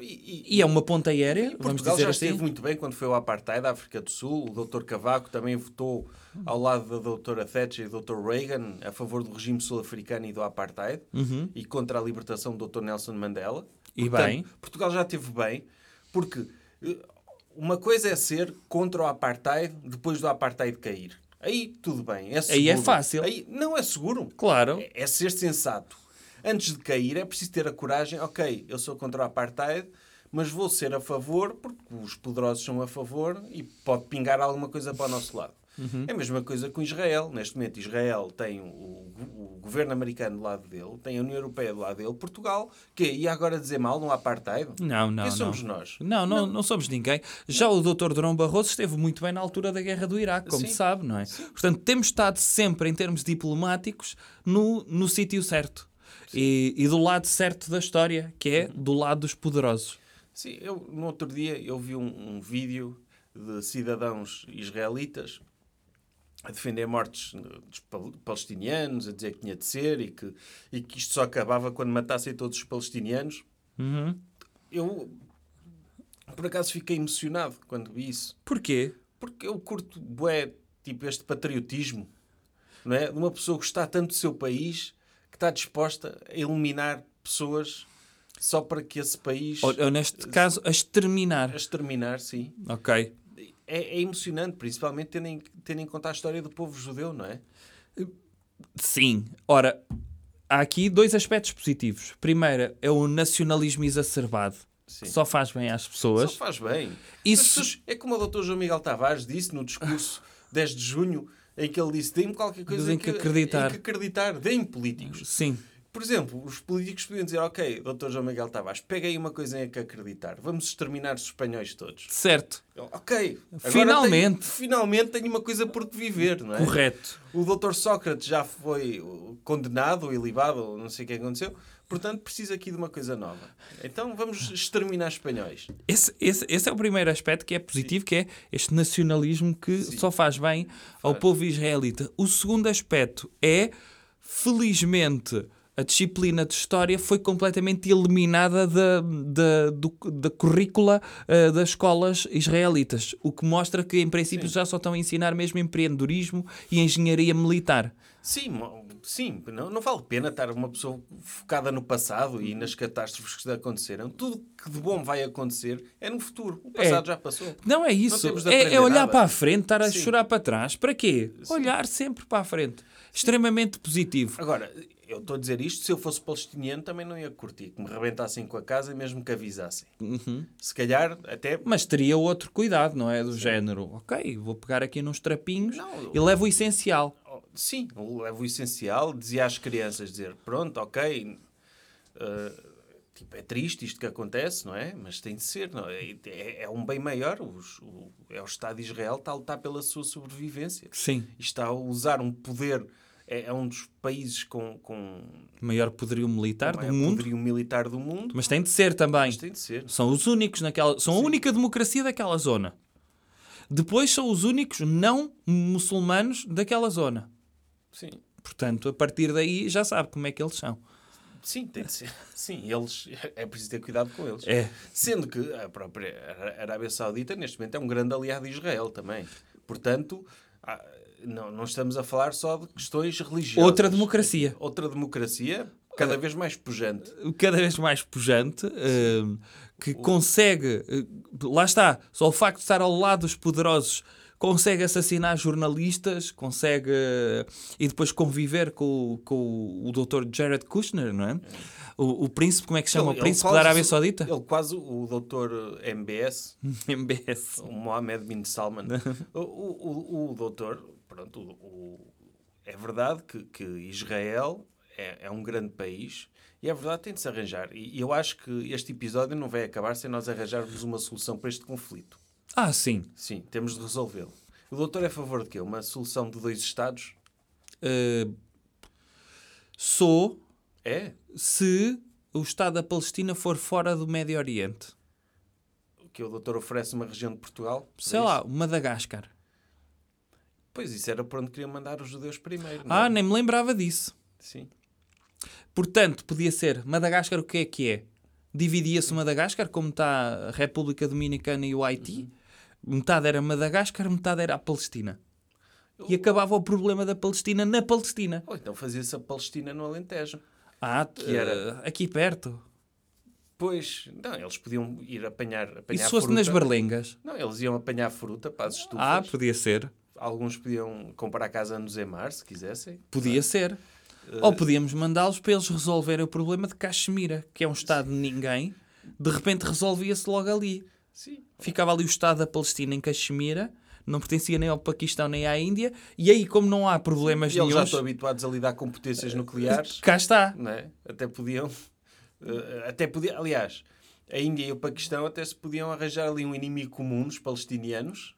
E, e- E é uma ponta aérea, e vamos Portugal dizer já assim. esteve muito bem quando foi ao Apartheid da África do Sul. O Dr. Cavaco também votou ao lado da doutora Thatcher e do Dr. Reagan a favor do regime sul-africano e do Apartheid e contra a libertação do Dr. Nelson Mandela. Uhum. E Portanto, bem. Portugal já esteve bem, porque eh, uma coisa é ser contra o Apartheid depois do Apartheid cair. Aí tudo bem, é seguro. Aí é fácil. Aí não é seguro. Claro. É, é ser sensato. Antes de cair é preciso ter a coragem, ok, eu sou contra o Apartheid, mas vou ser a favor porque os poderosos são a favor e pode pingar alguma coisa para o nosso lado. Uhum. É a mesma coisa com Israel. Neste momento, Israel tem o, o governo americano do lado dele, tem a União Europeia do lado dele, Portugal, que ia agora dizer mal no Apartheid? Não, não, Quem não. somos nós? Não, não, não, somos ninguém. Já o Dr. Durão Barroso esteve muito bem na altura da guerra do Iraque, como Sim. sabe, não é? Portanto, temos estado sempre, em termos diplomáticos, no, no sítio certo. E, e do lado certo da história, que é do lado dos poderosos. Sim, eu no outro dia eu vi um, um vídeo de cidadãos israelitas a defender mortes dos pal- palestinianos, a dizer que tinha de ser e que, e que isto só acabava quando matassem todos os palestinianos. Uhum. Eu, por acaso, fiquei emocionado quando vi isso. Porquê? Porque eu curto, bué, tipo, este patriotismo, não é? De uma pessoa que está tanto do seu país está disposta a eliminar pessoas só para que esse país... Ou, ou neste caso, a exterminar. A exterminar, sim. Ok. É, é emocionante, principalmente tendo em, tendo em conta a história do povo judeu, não é? Sim. Ora, há aqui dois aspectos positivos. Primeiro é o nacionalismo exacerbado, Sim. que só faz bem às pessoas. Só faz bem. Isso- É como o Dr. João Miguel Tavares disse no discurso 10 de junho, em que ele disse: deem-me qualquer coisa em que acreditar." Em que acreditar. Deem-me políticos. Sim. por exemplo, os políticos podiam dizer, ok, Dr. João Miguel Tavares, pega aí uma coisa em que acreditar. Vamos exterminar os espanhóis todos. Certo. Ok. Finalmente. Tenho, finalmente tenho uma coisa por que viver, não é? Correto. O Dr. Sócrates já foi condenado, ilibado, não sei o que aconteceu. Portanto, precisa aqui de uma coisa nova. Então vamos exterminar espanhóis. Esse, esse, esse é o primeiro aspecto que é positivo, que é este nacionalismo que só faz bem ao povo israelita. O segundo aspecto é, felizmente, a disciplina de história foi completamente eliminada da, da, do- da currícula eh, das escolas israelitas, o que mostra que, em princípio, já só estão a ensinar mesmo empreendedorismo e engenharia militar. Sim, sim não, não vale a pena estar uma pessoa focada no passado e nas catástrofes que aconteceram. Tudo que de bom vai acontecer é no futuro. O passado já passou. Não é isso. de é, é olhar nada. para a frente, estar a Sim. chorar para trás. Para quê? Olhar sempre para a frente. Extremamente positivo. Agora, eu estou a dizer isto, se eu fosse palestiniano também não ia curtir. Que me rebentassem com a casa mesmo que avisassem. Uhum. Se calhar até... Mas teria outro cuidado, não é? Do género, ok, vou pegar aqui nos trapinhos Não, e levo o essencial. Sim, levo o essencial, dizia às crianças, dizer, pronto, ok, eh, tipo, é triste isto que acontece, não é? Mas tem de ser, não é? É, é um bem maior, os- o, é o Estado de Israel está a lutar pela sua sobrevivência. Sim. E está a usar um poder, é, é um dos países com, com Maior poderio militar do mundo. poderio militar do mundo, Mas tem de ser também. mas tem de ser. São os únicos naquela. São a única democracia daquela zona. Depois são os únicos não muçulmanos daquela zona. Sim. Portanto, a partir daí já sabe como é que eles são. Sim, tem de ser. Sim, eles, é preciso ter cuidado com eles. É. Sendo que a própria Arábia Saudita, neste momento, é um grande aliado de Israel também. Portanto, ah, não, não estamos a falar só de questões religiosas. Outra democracia. Outra democracia, cada vez mais pujante. cada vez mais pujante, eh, que consegue, lá está, só o facto de estar ao lado dos poderosos, consegue assassinar jornalistas, consegue eh, e depois conviver com, o- com o Dr. Jared Kushner, não é? O, o príncipe, como é que se chama? Ele- o príncipe da Arábia Saudita? Ele quase, o doutor MBS, MBS. o Mohammed bin Salman, o, o, o, doutor, pronto, o, é verdade que, que Israel é, é um grande país e é verdade tem de se arranjar. E eu acho que este episódio não vai acabar sem nós arranjarmos uma solução para este conflito. Ah, sim. Sim, temos de resolvê-lo. O doutor é a favor de quê? Uma solução de dois Estados? Eh, sou É? se o Estado da Palestina for fora do Médio Oriente. Que o doutor oferece uma região de Portugal? Sei É lá, isso? Madagascar. Pois isso era para onde queriam mandar os judeus primeiro. não é? Ah, nem me lembrava disso. Sim. Portanto, podia ser Madagascar, o que é que é? Dividia-se Madagascar, como está a República Dominicana e o Haiti. Metade era Madagascar, metade era a Palestina. E acabava o problema da Palestina na Palestina. Ou então fazia-se a Palestina no Alentejo. Ah, Que era? eh, aqui perto. Pois, não, eles podiam ir apanhar, E apanhar se fosse fruta. nas Berlengas? Não, eles iam apanhar fruta para as estufas. Ah, podia ser. Alguns podiam comprar casa no Zemar, se quisessem. Podia ser. Eh, Ou podíamos mandá-los para eles resolverem o problema de Caxemira, que é um estado de ninguém. De repente resolvia-se logo ali. Sim. Ficava ali o Estado da Palestina em Caxemira, não pertencia nem ao Paquistão nem à Índia, e aí, como não há problemas E eles já estão habituados a lidar com potências nucleares. cá está. é? Até podiam. eh, até podia, aliás, a Índia e o Paquistão até se podiam arranjar ali um inimigo comum dos palestinianos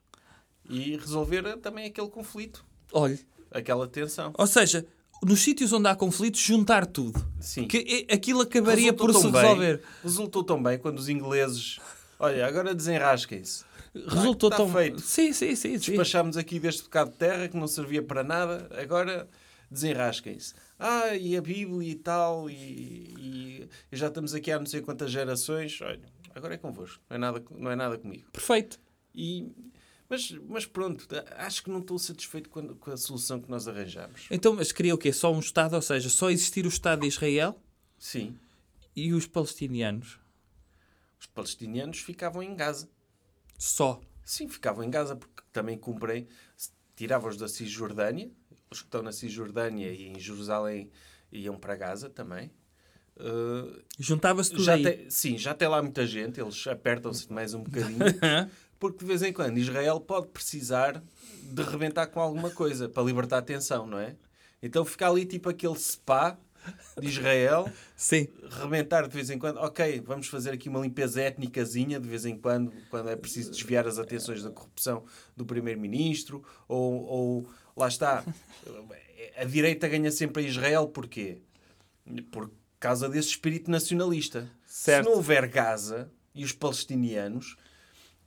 e resolver também aquele conflito, Olha, aquela tensão. ou seja, nos sítios onde há conflitos, juntar tudo. Sim. Que é- aquilo acabaria Resultou por se bem- resolver. resultou tão bem quando os ingleses. Olha, agora desenrasquem-se. Resultou está tão feito. Sim, sim, sim. sim. Despachámos aqui deste bocado de terra que não servia para nada, agora desenrasquem-se. Ah, e a Bíblia e tal, e, e- e já estamos aqui há não sei quantas gerações. Olha, agora é convosco, não é nada, não é nada comigo. Perfeito. E, mas, mas pronto, acho que não estou satisfeito com a, com a solução que nós arranjamos. Então, mas queria o quê? Só um Estado, ou seja, só existir o Estado de Israel Sim, e os palestinianos. Os palestinianos ficavam em Gaza. Só. Sim, ficavam em Gaza porque também cumprem, tiravam-os da Cisjordânia, os que estão na Cisjordânia e em Jerusalém iam para Gaza também. Uh, Juntava-se tudo já aí. tem, sim, já tem lá muita gente, eles apertam-se mais um bocadinho, porque de vez em quando Israel pode precisar de rebentar com alguma coisa para libertar a tensão, não é? Então fica ali tipo aquele spa de Israel, Sim. rebentar de vez em quando. Ok, vamos fazer aqui uma limpeza étnicazinha de vez em quando, quando é preciso desviar as atenções da corrupção do primeiro-ministro, ou, ou lá está, a direita ganha sempre a Israel, porquê? Por causa desse espírito nacionalista. Certo. Se não houver Gaza e os palestinianos,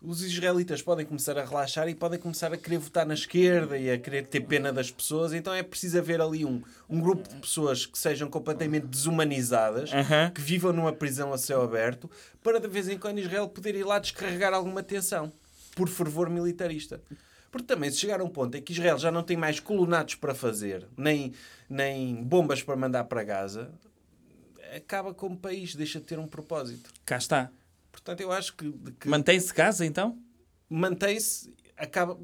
os israelitas podem começar a relaxar e podem começar a querer votar na esquerda e a querer ter pena das pessoas. Então é preciso haver ali um, um grupo de pessoas que sejam completamente desumanizadas, que vivam numa prisão a céu aberto, para de vez em quando Israel poder ir lá descarregar alguma tensão por fervor militarista. Porque também, se chegar a um ponto em que Israel já não tem mais colonatos para fazer, nem, nem bombas para mandar para Gaza, acaba como país, deixa de ter um propósito. Cá está. Portanto, eu acho que, que Mantém-se Gaza, então? mantém-se, acaba.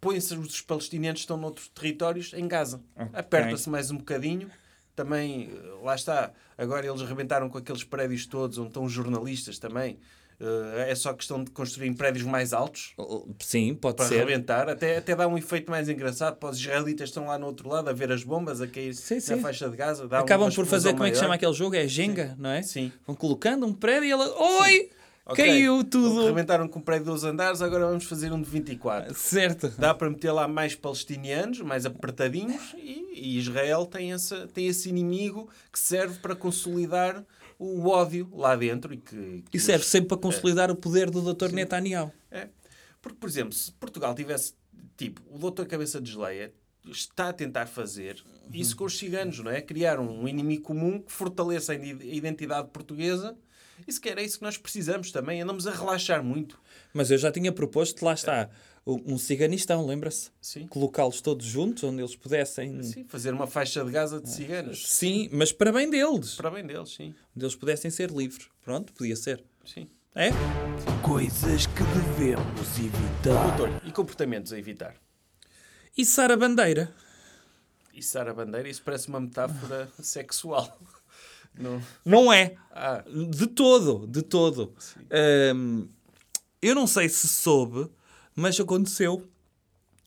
Põem-se os palestinianos que estão noutros territórios em Gaza. Aperta-se mais um bocadinho. Também, eh, lá está. Agora eles arrebentaram com aqueles prédios todos onde estão os jornalistas também. Eh, É só questão de construir prédios mais altos Sim, pode para ser. arrebentar. Até, até dá um efeito mais engraçado para os israelitas estão lá no outro lado a ver as bombas a cair Sim, na sim. faixa de Gaza. Dá Acabam por fazer, como é que maior. chama aquele jogo? É Jenga, não é? Sim. Vão colocando um prédio e ela. Oi! Ok, Caiu tudo! Arrebentaram com um prédio de 12 andares, agora vamos fazer um de 24. Certo. Dá para meter lá mais palestinianos, mais apertadinhos, e, e Israel tem, essa, tem esse inimigo que serve para consolidar o ódio lá dentro. E, que, que E serve os- sempre para consolidar o poder do Dr. Netanyahu. É. Porque, por exemplo, se Portugal tivesse, tipo, o doutor Cabeça de Geleia está a tentar fazer isso com os ciganos, não é? Criar um inimigo comum que fortaleça a ide- a identidade portuguesa. E se quer é isso que nós precisamos também. Andamos a relaxar muito. Mas eu já tinha proposto, lá está, um um ciganistão, lembra-se? Sim. Colocá-los todos juntos, onde eles pudessem. Sim, fazer uma faixa de Gaza de ciganos. Sim, mas para bem deles. Para bem deles, sim. Onde eles pudessem ser livres. Pronto, podia ser. sim. É? Coisas que devemos evitar. Doutor, e comportamentos a evitar? Içar a bandeira. Içar a bandeira, isso parece uma metáfora sexual. Não. Não é. Ah, De todo, de todo. Hum, eu não sei se soube, mas aconteceu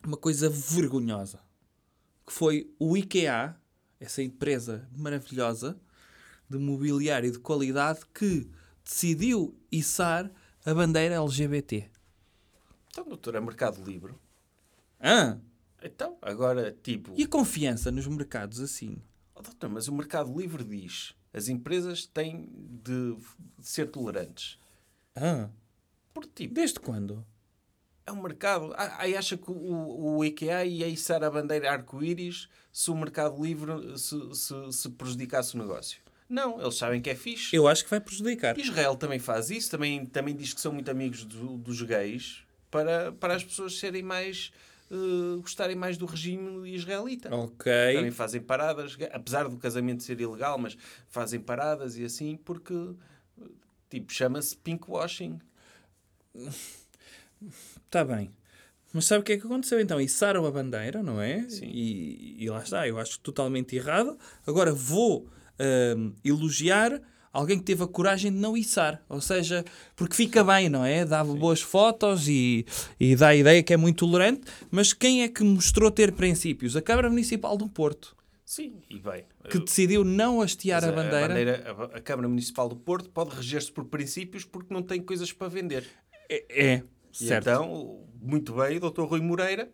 uma coisa vergonhosa. Que foi o IKEA, essa empresa maravilhosa de mobiliário de qualidade, que decidiu içar a bandeira LGBT. então, doutor, é Mercado Livre. Ah, Então, agora, tipo... e a confiança nos mercados assim? Oh, doutor, mas o Mercado Livre diz as empresas têm de ser tolerantes. Ah, Por tipo, desde quando? É um mercado. Ah, Aí acha que o, o IKEA ia içar a bandeira arco-íris se o Mercado Livre se, se, se prejudicasse o negócio. Não, eles sabem que é fixe. Eu acho que vai prejudicar. Israel também faz isso, também, também diz que são muito amigos do- dos gays para, para as pessoas serem mais. eh, gostarem mais do regime israelita. Ok. Também fazem paradas, apesar do casamento ser ilegal, mas fazem paradas e assim, porque tipo, chama-se pinkwashing. Está bem. Mas sabe o que é que aconteceu então? Içaram a bandeira, não é? Sim. E, e lá está, eu acho totalmente errado. Agora vou hum, elogiar alguém que teve a coragem de não içar. Ou seja, porque fica bem, não é? Dava boas fotos e, e dá a ideia que é muito tolerante. Mas quem é que mostrou ter princípios? A Câmara Municipal do Porto, Sim, e bem. que decidiu não hastear Mas a bandeira. bandeira- a- a Câmara Municipal do Porto pode reger-se por princípios porque não tem coisas para vender. É, é, E certo. então, muito bem, o Dr. Rui Moreira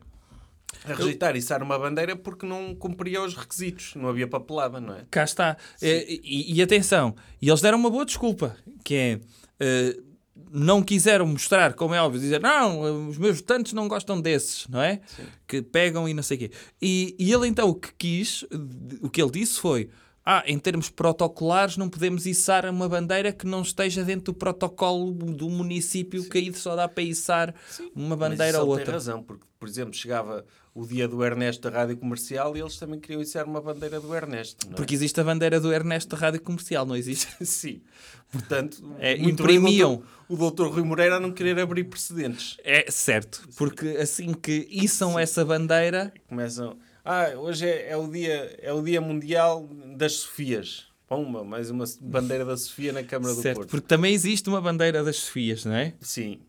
a rejeitar e içar uma bandeira porque não cumpria os requisitos, não havia papelada, não é? Cá está. Eh, E, e atenção, e eles deram uma boa desculpa, que é eh, não quiseram mostrar, como é óbvio, dizer não, os meus votantes não gostam desses, não é? Que pegam e não sei o quê. E, e ele então o que quis, o que ele disse foi. Ah, em termos protocolares, não podemos içar uma bandeira que não esteja dentro do protocolo do município, que aí só dá para içar uma Mas bandeira ou ele tem outra. razão, porque, por exemplo, chegava o dia do Ernesto da Rádio Comercial e eles também queriam içar uma bandeira do Ernesto, é? Porque existe a bandeira do Ernesto da Rádio Comercial, não existe? Sim. Portanto, É, imprimiam. o doutor, o doutor Rui Moreira a não querer abrir precedentes. É certo, porque assim que içam essa bandeira, Começam... Ah, hoje é, é o dia, é o dia mundial das Sofias. Pumba, mais uma bandeira da Sofia na Câmara do certo, Porto. porque também existe uma bandeira das Sofias, não é? Sim.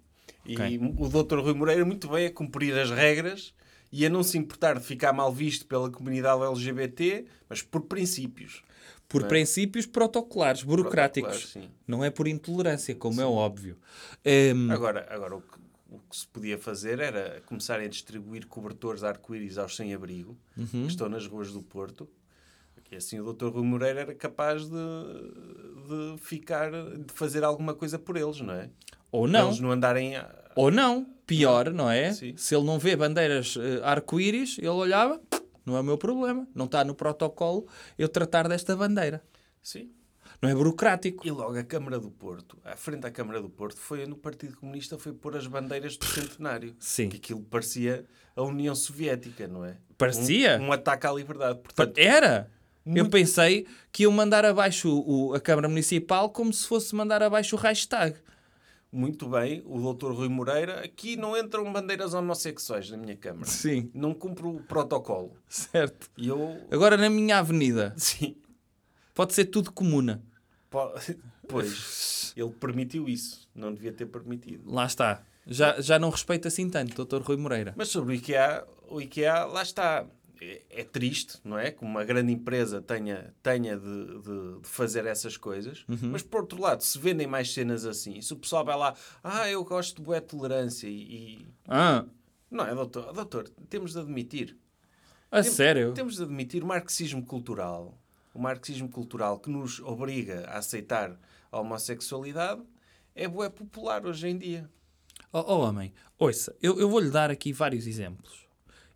E Ok. o doutor Rui Moreira muito bem a cumprir as regras e a não se importar de ficar mal visto pela comunidade LGBT, mas por princípios. Por princípios protocolares, burocráticos. Protocolares, sim. Não é por intolerância, como é óbvio. Hum, Agora, agora o, que, o que se podia fazer era começarem a distribuir cobertores arco-íris aos sem-abrigo Uhum. que estão nas ruas do Porto. E assim o Dr. Rui Moreira era capaz de, de ficar, de fazer alguma coisa por eles, não é? ou não. Eles não andarem. a- Ou não. Pior, não é? Sim. Se ele não vê bandeiras eh, arco-íris, ele olhava, não é o meu problema. Não está no protocolo eu tratar desta bandeira. Sim. Não é burocrático. E logo a Câmara do Porto, à frente da Câmara do Porto, foi no Partido Comunista, foi pôr as bandeiras do centenário. Sim. Que aquilo parecia a União Soviética, não é? Parecia? Um, um ataque à liberdade. Portanto, Era. Eu Muito- pensei que iam mandar abaixo o- a Câmara Municipal como se fosse mandar abaixo o Reichstag. muito bem, o Dr. Rui Moreira, aqui não entram bandeiras homossexuais na minha Câmara. Sim. Não cumpre o protocolo. Certo. E eu, Agora na minha avenida sim, pode ser tudo comuna. Po- pois, ele permitiu isso. Não devia ter permitido. Lá está. Já, já não respeito assim tanto, Dr. Rui Moreira. Mas sobre o IKEA, o IKEA, lá está. É, é triste, não é? Que uma grande empresa tenha, tenha de, de- de fazer essas coisas. Mas, por outro lado, se vendem mais cenas assim, se o pessoal vai lá, ah, eu gosto de boa tolerância e... e- Ah, Não é, doutor? Doutor, temos de admitir. a Tem- sério? Temos de admitir o marxismo cultural. O marxismo cultural que nos obriga a aceitar a homossexualidade é bué popular hoje em dia. Oh, oh, homem, ouça, eu, eu vou-lhe dar aqui vários exemplos.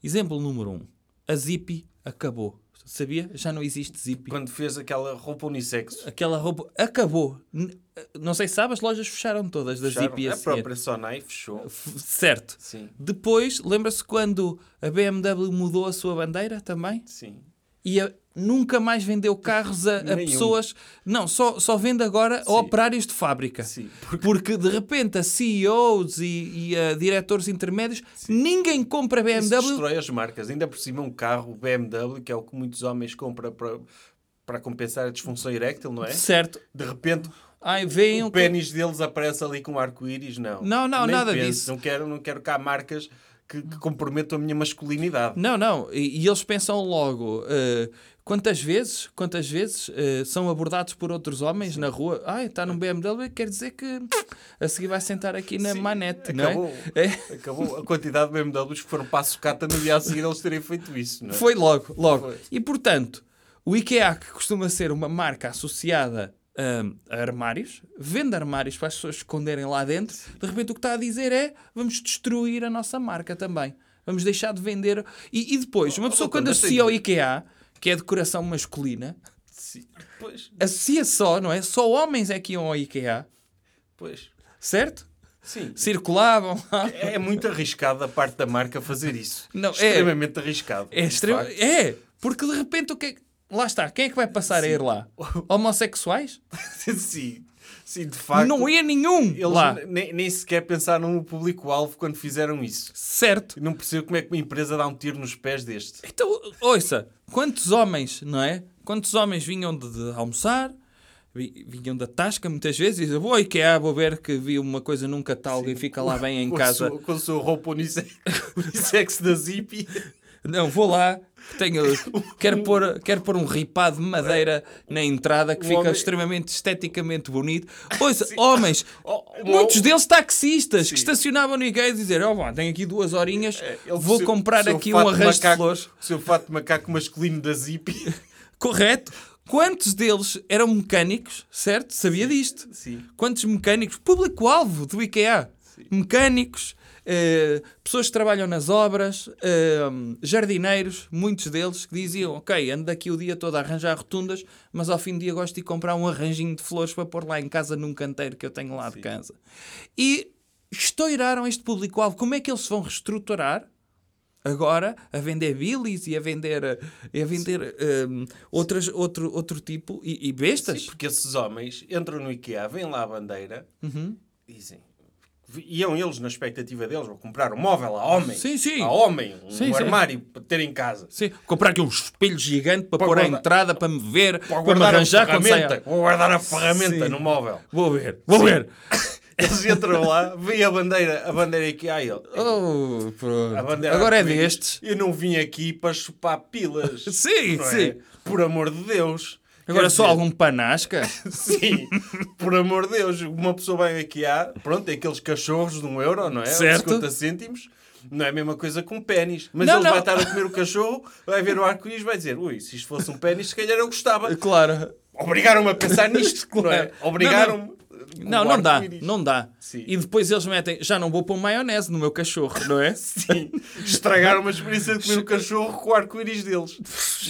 Exemplo número um. A Zippy acabou. Sabia? Já não existe Zippy. Quando fez aquela roupa unissexo. Aquela roupa acabou. N- Não sei se sabe, as lojas fecharam todas da fecharam. Zippy a a própria Sonai fechou. F- Certo. Sim, Depois, lembra-se quando a BMW mudou a sua bandeira também? sim. E a- nunca mais vendeu carros a, a pessoas. Não, só, só vende agora a Sim. operários de fábrica. Sim, Porque de repente a CEOs e, e a diretores intermédios, ninguém compra Isso BMW. destrói as marcas. Ainda por cima um carro BMW, que é o que muitos homens compram para, para compensar a disfunção eréctil, não é? Certo. De repente Ai, venham. o pênis deles aparece ali com um arco-íris. Não, Não, não, Nem nada penso. disso. Não quero, não quero cá marcas que, que comprometam a minha masculinidade. Não, não. E, e eles pensam logo. eh, quantas vezes, quantas vezes eh, são abordados por outros homens na rua? Ai, está num BMW, quer dizer que a seguir vai sentar aqui na Sim, manete, acabou, não é? É. acabou a quantidade de BMWs que foram para a sucata no dia a seguir eles terem feito isso, não é? Foi logo, logo. Foi. E portanto, o IKEA, que costuma ser uma marca associada hum, a armários, vende armários para as pessoas esconderem lá dentro, de repente o que está a dizer é vamos destruir a nossa marca também. Vamos deixar de vender. E, e depois, uma Oh, pessoa doutor, quando associa ao IKEA, que é decoração masculina, Sim. Pois, associa só, não é? Só homens é que iam ao IKEA, pois. certo? Sim. Circulavam lá. É muito arriscado da parte da marca fazer isso. Não, é- Extremamente arriscado. É, extremo... facto. é, porque de repente o que é... Lá está, quem é que vai passar a ir lá? Homossexuais? sim, sim, de facto. não ia nenhum Eles lá. nem, nem sequer pensaram no público-alvo quando fizeram isso. Certo. Não percebo como é que uma empresa dá um tiro nos pés deste. Então, ouça, quantos homens, não é? Quantos homens vinham de, de almoçar, vi- vinham da tasca muitas vezes e diziam, vou ao IKEA, vou ver que vi uma coisa num catálogo e fica lá bem em com casa. Sua, com a sua roupa unisex, unissex da Zippy. Não, vou lá, que tenho, quero, pôr, quero pôr um ripado de madeira na entrada que Um fica homem- extremamente esteticamente bonito. Ouça, homens, Oh, oh, muitos oh. deles taxistas que Sim. estacionavam no IKEA e dizer, oh, bom, tenho aqui duas horinhas, É, Ele vou o seu- comprar seu aqui um arranjo de flores. O seu fato de macaco masculino da Zippy. Correto? Quantos deles eram mecânicos, certo? Sabia disto? Sim. Quantos mecânicos? Público-alvo do IKEA. Mecânicos, pessoas que trabalham nas obras, eh, jardineiros, muitos deles que diziam: Ok, ando daqui o dia todo a arranjar rotundas, mas ao fim do dia gosto de ir comprar um arranjinho de flores para pôr lá em casa num canteiro que eu tenho lá de casa. E estouraram este público-alvo. Como é que eles se vão reestruturar? agora a vender bilis e a vender, eh, a vender um, outras, outro, outro tipo e, e bestas. Sim, porque esses homens entram no IKEA, veem lá a bandeira, Uhum. dizem. Iam eles, na expectativa deles, vou comprar um móvel a homem. Sim, sim. A homem, um Sim, sim. armário para ter em casa. Sim, comprar aqui um espelho gigante para, Para pôr à guardar- entrada, para me ver, Para para, me a arranjar quando ferramenta. saia. Vou guardar a ferramenta Sim. no móvel. Vou ver, vou ver. Eles entram lá, veem a bandeira, a bandeira aqui, ai, ele, Oh, a Agora é destes. Eu não vim aqui para chupar pilas. Sim, é? sim. Por amor de Deus. Agora Quer só dizer, algum panasca? Sim, por amor de Deus. Uma pessoa vai aqui há, pronto, tem aqueles cachorros de um euro, não é? Certo. 50 cêntimos. Não é a mesma coisa com pênis. Mas Não, ele não. vai estar a comer o cachorro, vai ver o arco-íris e vai dizer: ui, se isto fosse um pênis, se calhar eu gostava. Claro. Obrigaram-me a pensar nisto, não é? Claro. Obrigaram-me. Não, não dá, não dá. Sim. E depois eles metem, já não vou pôr maionese no meu cachorro, não é? Sim. Estragaram uma experiência de comer o cachorro com o arco-íris deles.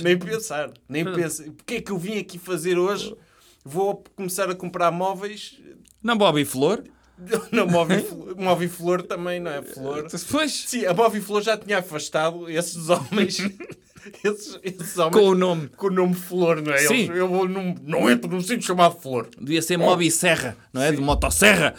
Nem pensar. Nem pensar. O que é que eu vim aqui fazer hoje? Vou começar a comprar móveis. Não, Bobby Flor. Não, Moviflor, Moviflor também, não é? Flor. Pois, Sim, a Moviflor já tinha afastado esses homens. esses, esses homens com o nome. com o nome Flor, não é? Sim. Eles- eu vou num- não entro num sítio chamado Flor. Devia ser Mobi Serra, não é? De motosserra.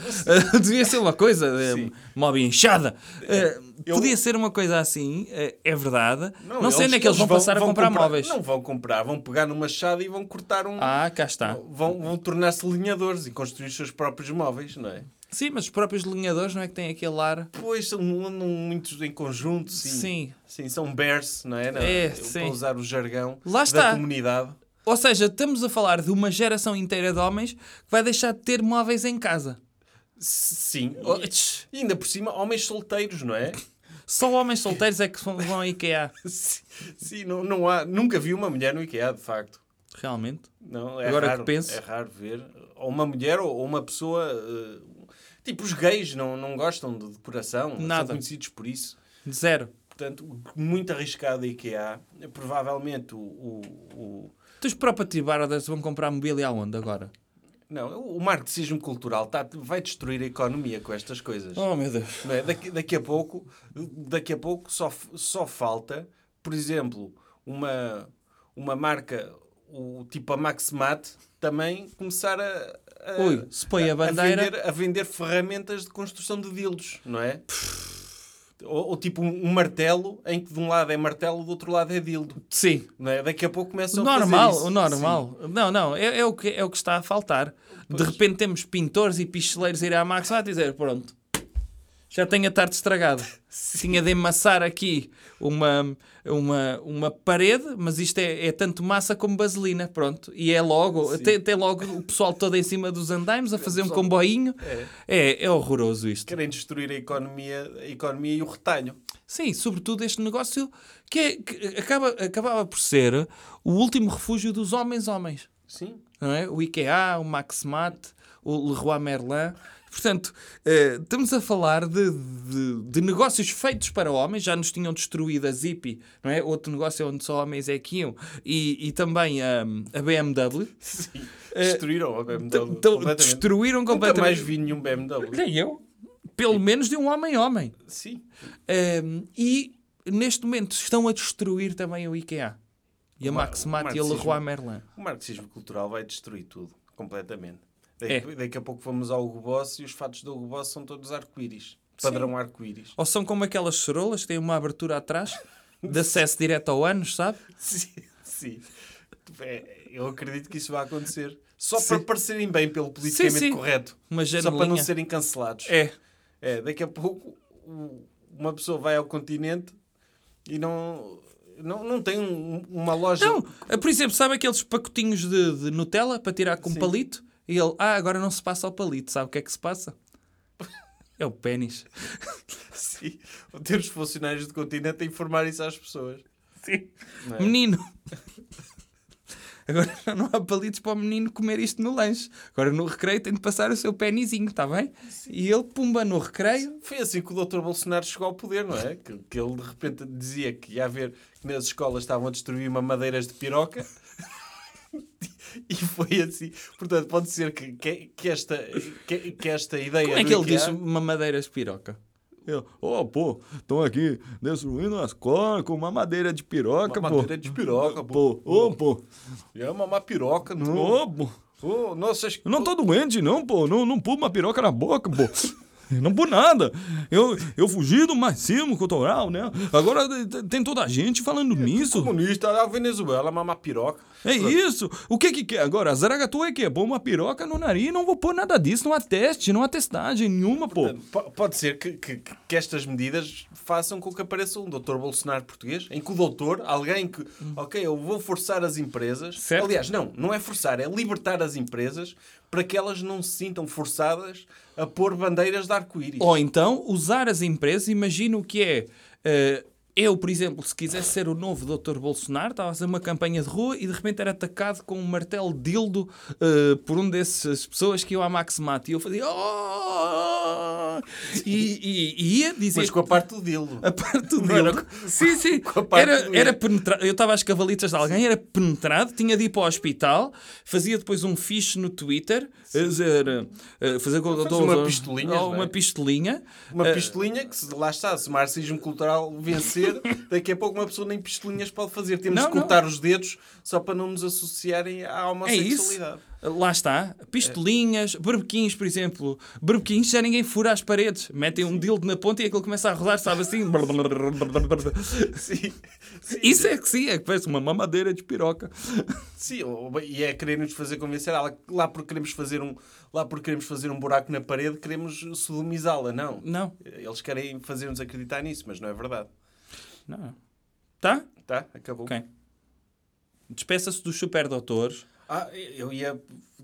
Uh, Devia ser uma coisa, Sim. uh, Mobi Enxada. Uh, Eu- Podia ser uma coisa assim, uh, é verdade. Não, sei eles- onde é que eles vão, passar a comprar, móveis. Não vão comprar, vão pegar numa machado e vão cortar um. Ah, cá está. Vão, vão tornar-se linhadores e construir os seus próprios móveis, não é? Sim, mas os próprios linhadores não é que têm aquele ar. Pois são, andam muitos em conjunto, sim. Sim. Sim, são bears, não é? Não, É, eu- sim. Para usar o jargão Lá da está. comunidade. Ou seja, estamos a falar de uma geração inteira de homens que vai deixar de ter móveis em casa. Sim. Oh, E, e ainda por cima, homens solteiros, não é? Só homens solteiros é que vão à IKEA. Sim, sim, não, não há, nunca vi uma mulher no IKEA, de facto. Realmente. Não, é Agora que raro, penso. É raro ver. Ou uma mulher ou uma pessoa. eh, tipo, os gays não, não gostam de decoração. Nada. São conhecidos por isso. Zero. Portanto, muito arriscado a IKEA. Provavelmente o. o, o- Tu os próprios Brothers vão comprar mobília aonde agora? não, o marxismo cultural tá, vai destruir a economia com estas coisas. Oh meu Deus. Não é? daqui, daqui a pouco, daqui a pouco só, só falta, por exemplo, uma, uma marca, o, tipo a Maximat, também começar a, a, Ui, se põe a bandeira- vender, a vender ferramentas de construção de dildos, não é? Ou, ou tipo um, um martelo em que de um lado é martelo, do outro lado é dildo. Sim. Não é? Daqui a pouco O começam a fazer normal, isso. o normal. Não, não, é, é o que, é o que está a faltar. De repente temos pintores e picheleiros a ir à Max a dizer, pronto, já tenho a tarde estragado. Tinha de emassar aqui uma, uma, uma parede, mas isto é, é tanto massa como vaselina, pronto. E é logo, tem, tem logo o pessoal todo em cima dos andaimes a fazer um comboinho. É, é horroroso isto. Querem destruir a economia, a economia e o retalho. Sim, sobretudo este negócio que, é, que acaba, acabava por ser o último refúgio dos homens-homens. Sim. Não é? O IKEA, o Maximat, o Leroy Merlin. Portanto, eh, estamos a falar de, de, de negócios feitos para homens, já nos tinham destruído a Zippy, não é? Outro negócio onde só homens é que iam, e, e também a, a BMW. Sim. Destruíram a BMW. Então, completamente. destruíram Nunca mais completamente. vi nenhum BMW. Nem eu. Pelo menos de um homem-homem. Sim. Um, e neste momento estão a destruir também o IKEA. E a O ma- Maximat o e a. Leroy Merlin. O marxismo cultural vai destruir tudo, completamente. É. Daqui, a pouco vamos ao Hugo Boss e os fatos do Hugo Boss são todos arco-íris. Padrão arco-íris. Ou são como aquelas cerolas que têm uma abertura atrás de acesso direto ao ânus, sabe? Sim, sim. É, eu acredito que isso vai acontecer. Só Sim. para parecerem bem pelo politicamente sim. correto. Uma Só para não serem cancelados. É. É, daqui a pouco uma pessoa vai ao continente e não, não, não tem um- uma loja. Não, por exemplo, sabe aqueles pacotinhos de, de Nutella para tirar com Sim. palito? E ele, ah, agora não se passa ao palito. Sabe o que é que se passa? É o pênis. Sim. Ter os funcionários do continente a informar isso às pessoas. Sim. É? Menino. Agora já não há palitos para o menino comer isto no lanche. Agora no recreio tem de passar o seu penizinho, está bem? E ele, pumba, no recreio. Foi assim que o Dr. Bolsonaro chegou ao poder, não é? Que, que ele de repente dizia que ia haver que nas escolas estavam a destruir mamadeiras de piroca. e foi assim. Portanto, pode ser que, que, que esta, que, que esta ideia. Como é que ele diz mamadeiras de piroca? Eu, oh, pô, estão aqui destruindo as escola com uma madeira de piroca, Uma pô. madeira de piroca, Pô, pô. ô, pô. É mamar piroca, não. Ô, pô. Ô, nossa, Eu não tô doente, não, pô. Não, não pula uma piroca na boca, pô. Não por nada. Eu, eu fugi do marxismo cultural, né? Agora t- tem toda a gente falando nisso. Comunista da Venezuela, mamar piroca. É isso. O que que quer agora? A zaragatua é que é pôr uma piroca no nariz. Não vou pôr nada disso, não há teste, não há testagem nenhuma, pô. Pode ser que, que- que estas medidas façam com que apareça um doutor Bolsonaro português, em que o doutor, alguém que, ok, eu vou forçar as empresas. Certo. Aliás, não, não é forçar, é libertar as empresas para que elas não se sintam forçadas a pôr bandeiras de arco-íris. Ou então usar as empresas, imagina o que é. eh, eu, por exemplo, se quisesse ser o novo Dr. Bolsonaro, estava a fazer uma campanha de rua e de repente era atacado com um martelo dildo eh, por um dessas pessoas que iam à Max Mate. E eu fazia. "Oh!" E, e- e ia dizer. Mas com a parte do dildo. A parte do era dildo. Sim, sim. a Era, era penetrado. Eu estava às cavalitas de alguém, era penetrado, tinha de ir para o hospital, fazia depois um fiche no Twitter, a dizer, eh, fazer com Faz uma pistolinha, não é? uma pistolinha. Uma Eh, pistolinha que, se, lá está, se o marxismo cultural vencer, daqui a pouco uma pessoa nem pistolinhas pode fazer. Temos Não, de cortar os dedos só para não nos associarem à É isso. homossexualidade. Lá está. Pistolinhas, berbequins, por exemplo. Berbequins já ninguém fura as paredes. Metem um dildo na ponta e aquilo começa a rodar, sabe assim? Sim, sim, Isso é que sim, é que parece uma Uma madeira de piroca. sim, e é querer nos fazer convencer. Lá, porque queremos fazer um lá porque queremos fazer um buraco na parede, queremos sodomizá-la. Não. Não. Eles querem fazer-nos acreditar nisso, mas não é verdade. Não. Tá? Tá? Acabou. Ok. Despeça-se dos superdoutores. Ah, eu ia,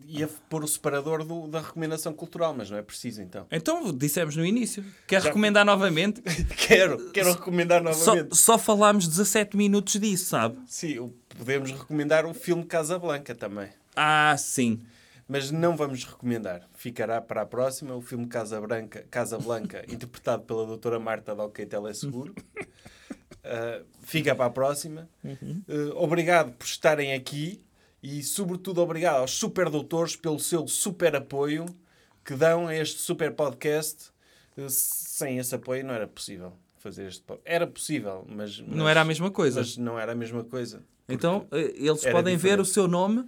ia pôr o separador do- da recomendação cultural, mas não é preciso então. Então, dissemos no início. Quer Já- recomendar novamente? quero, quero recomendar Só, novamente. só falámos 17 minutos disso, sabe? Sim, podemos recomendar o filme Casablanca também. Ah, sim. Mas não vamos recomendar. Ficará para a próxima o filme Casa Branca, Casa Blanca, interpretado pela doutora Marta da OK Teleseguro. Uh, fica para a próxima. Uh, obrigado por estarem aqui e, sobretudo, obrigado aos super doutores pelo seu super apoio que dão a este super podcast. Uh, sem esse apoio não era possível fazer este podcast. Era possível, mas, Não mas- era a mesma coisa. Mas não era a mesma coisa. Então, eh, eles podem ver diferente. o seu nome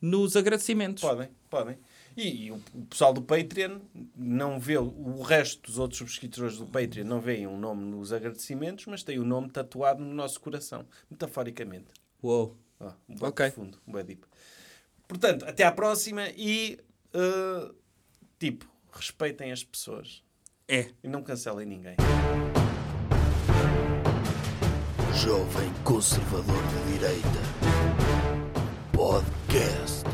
nos agradecimentos. Podem, podem. E, e o, o pessoal do Patreon não vê, o resto dos outros subscritores do Patreon não veem um nome nos agradecimentos, mas tem o nome tatuado no nosso coração, metaforicamente. Uou. Ó, um Ok. profundo, um deep. Portanto, até à próxima e, uh, tipo, respeitem as pessoas É. e não cancelem ninguém. Jovem Conservador de Direita. Podcast.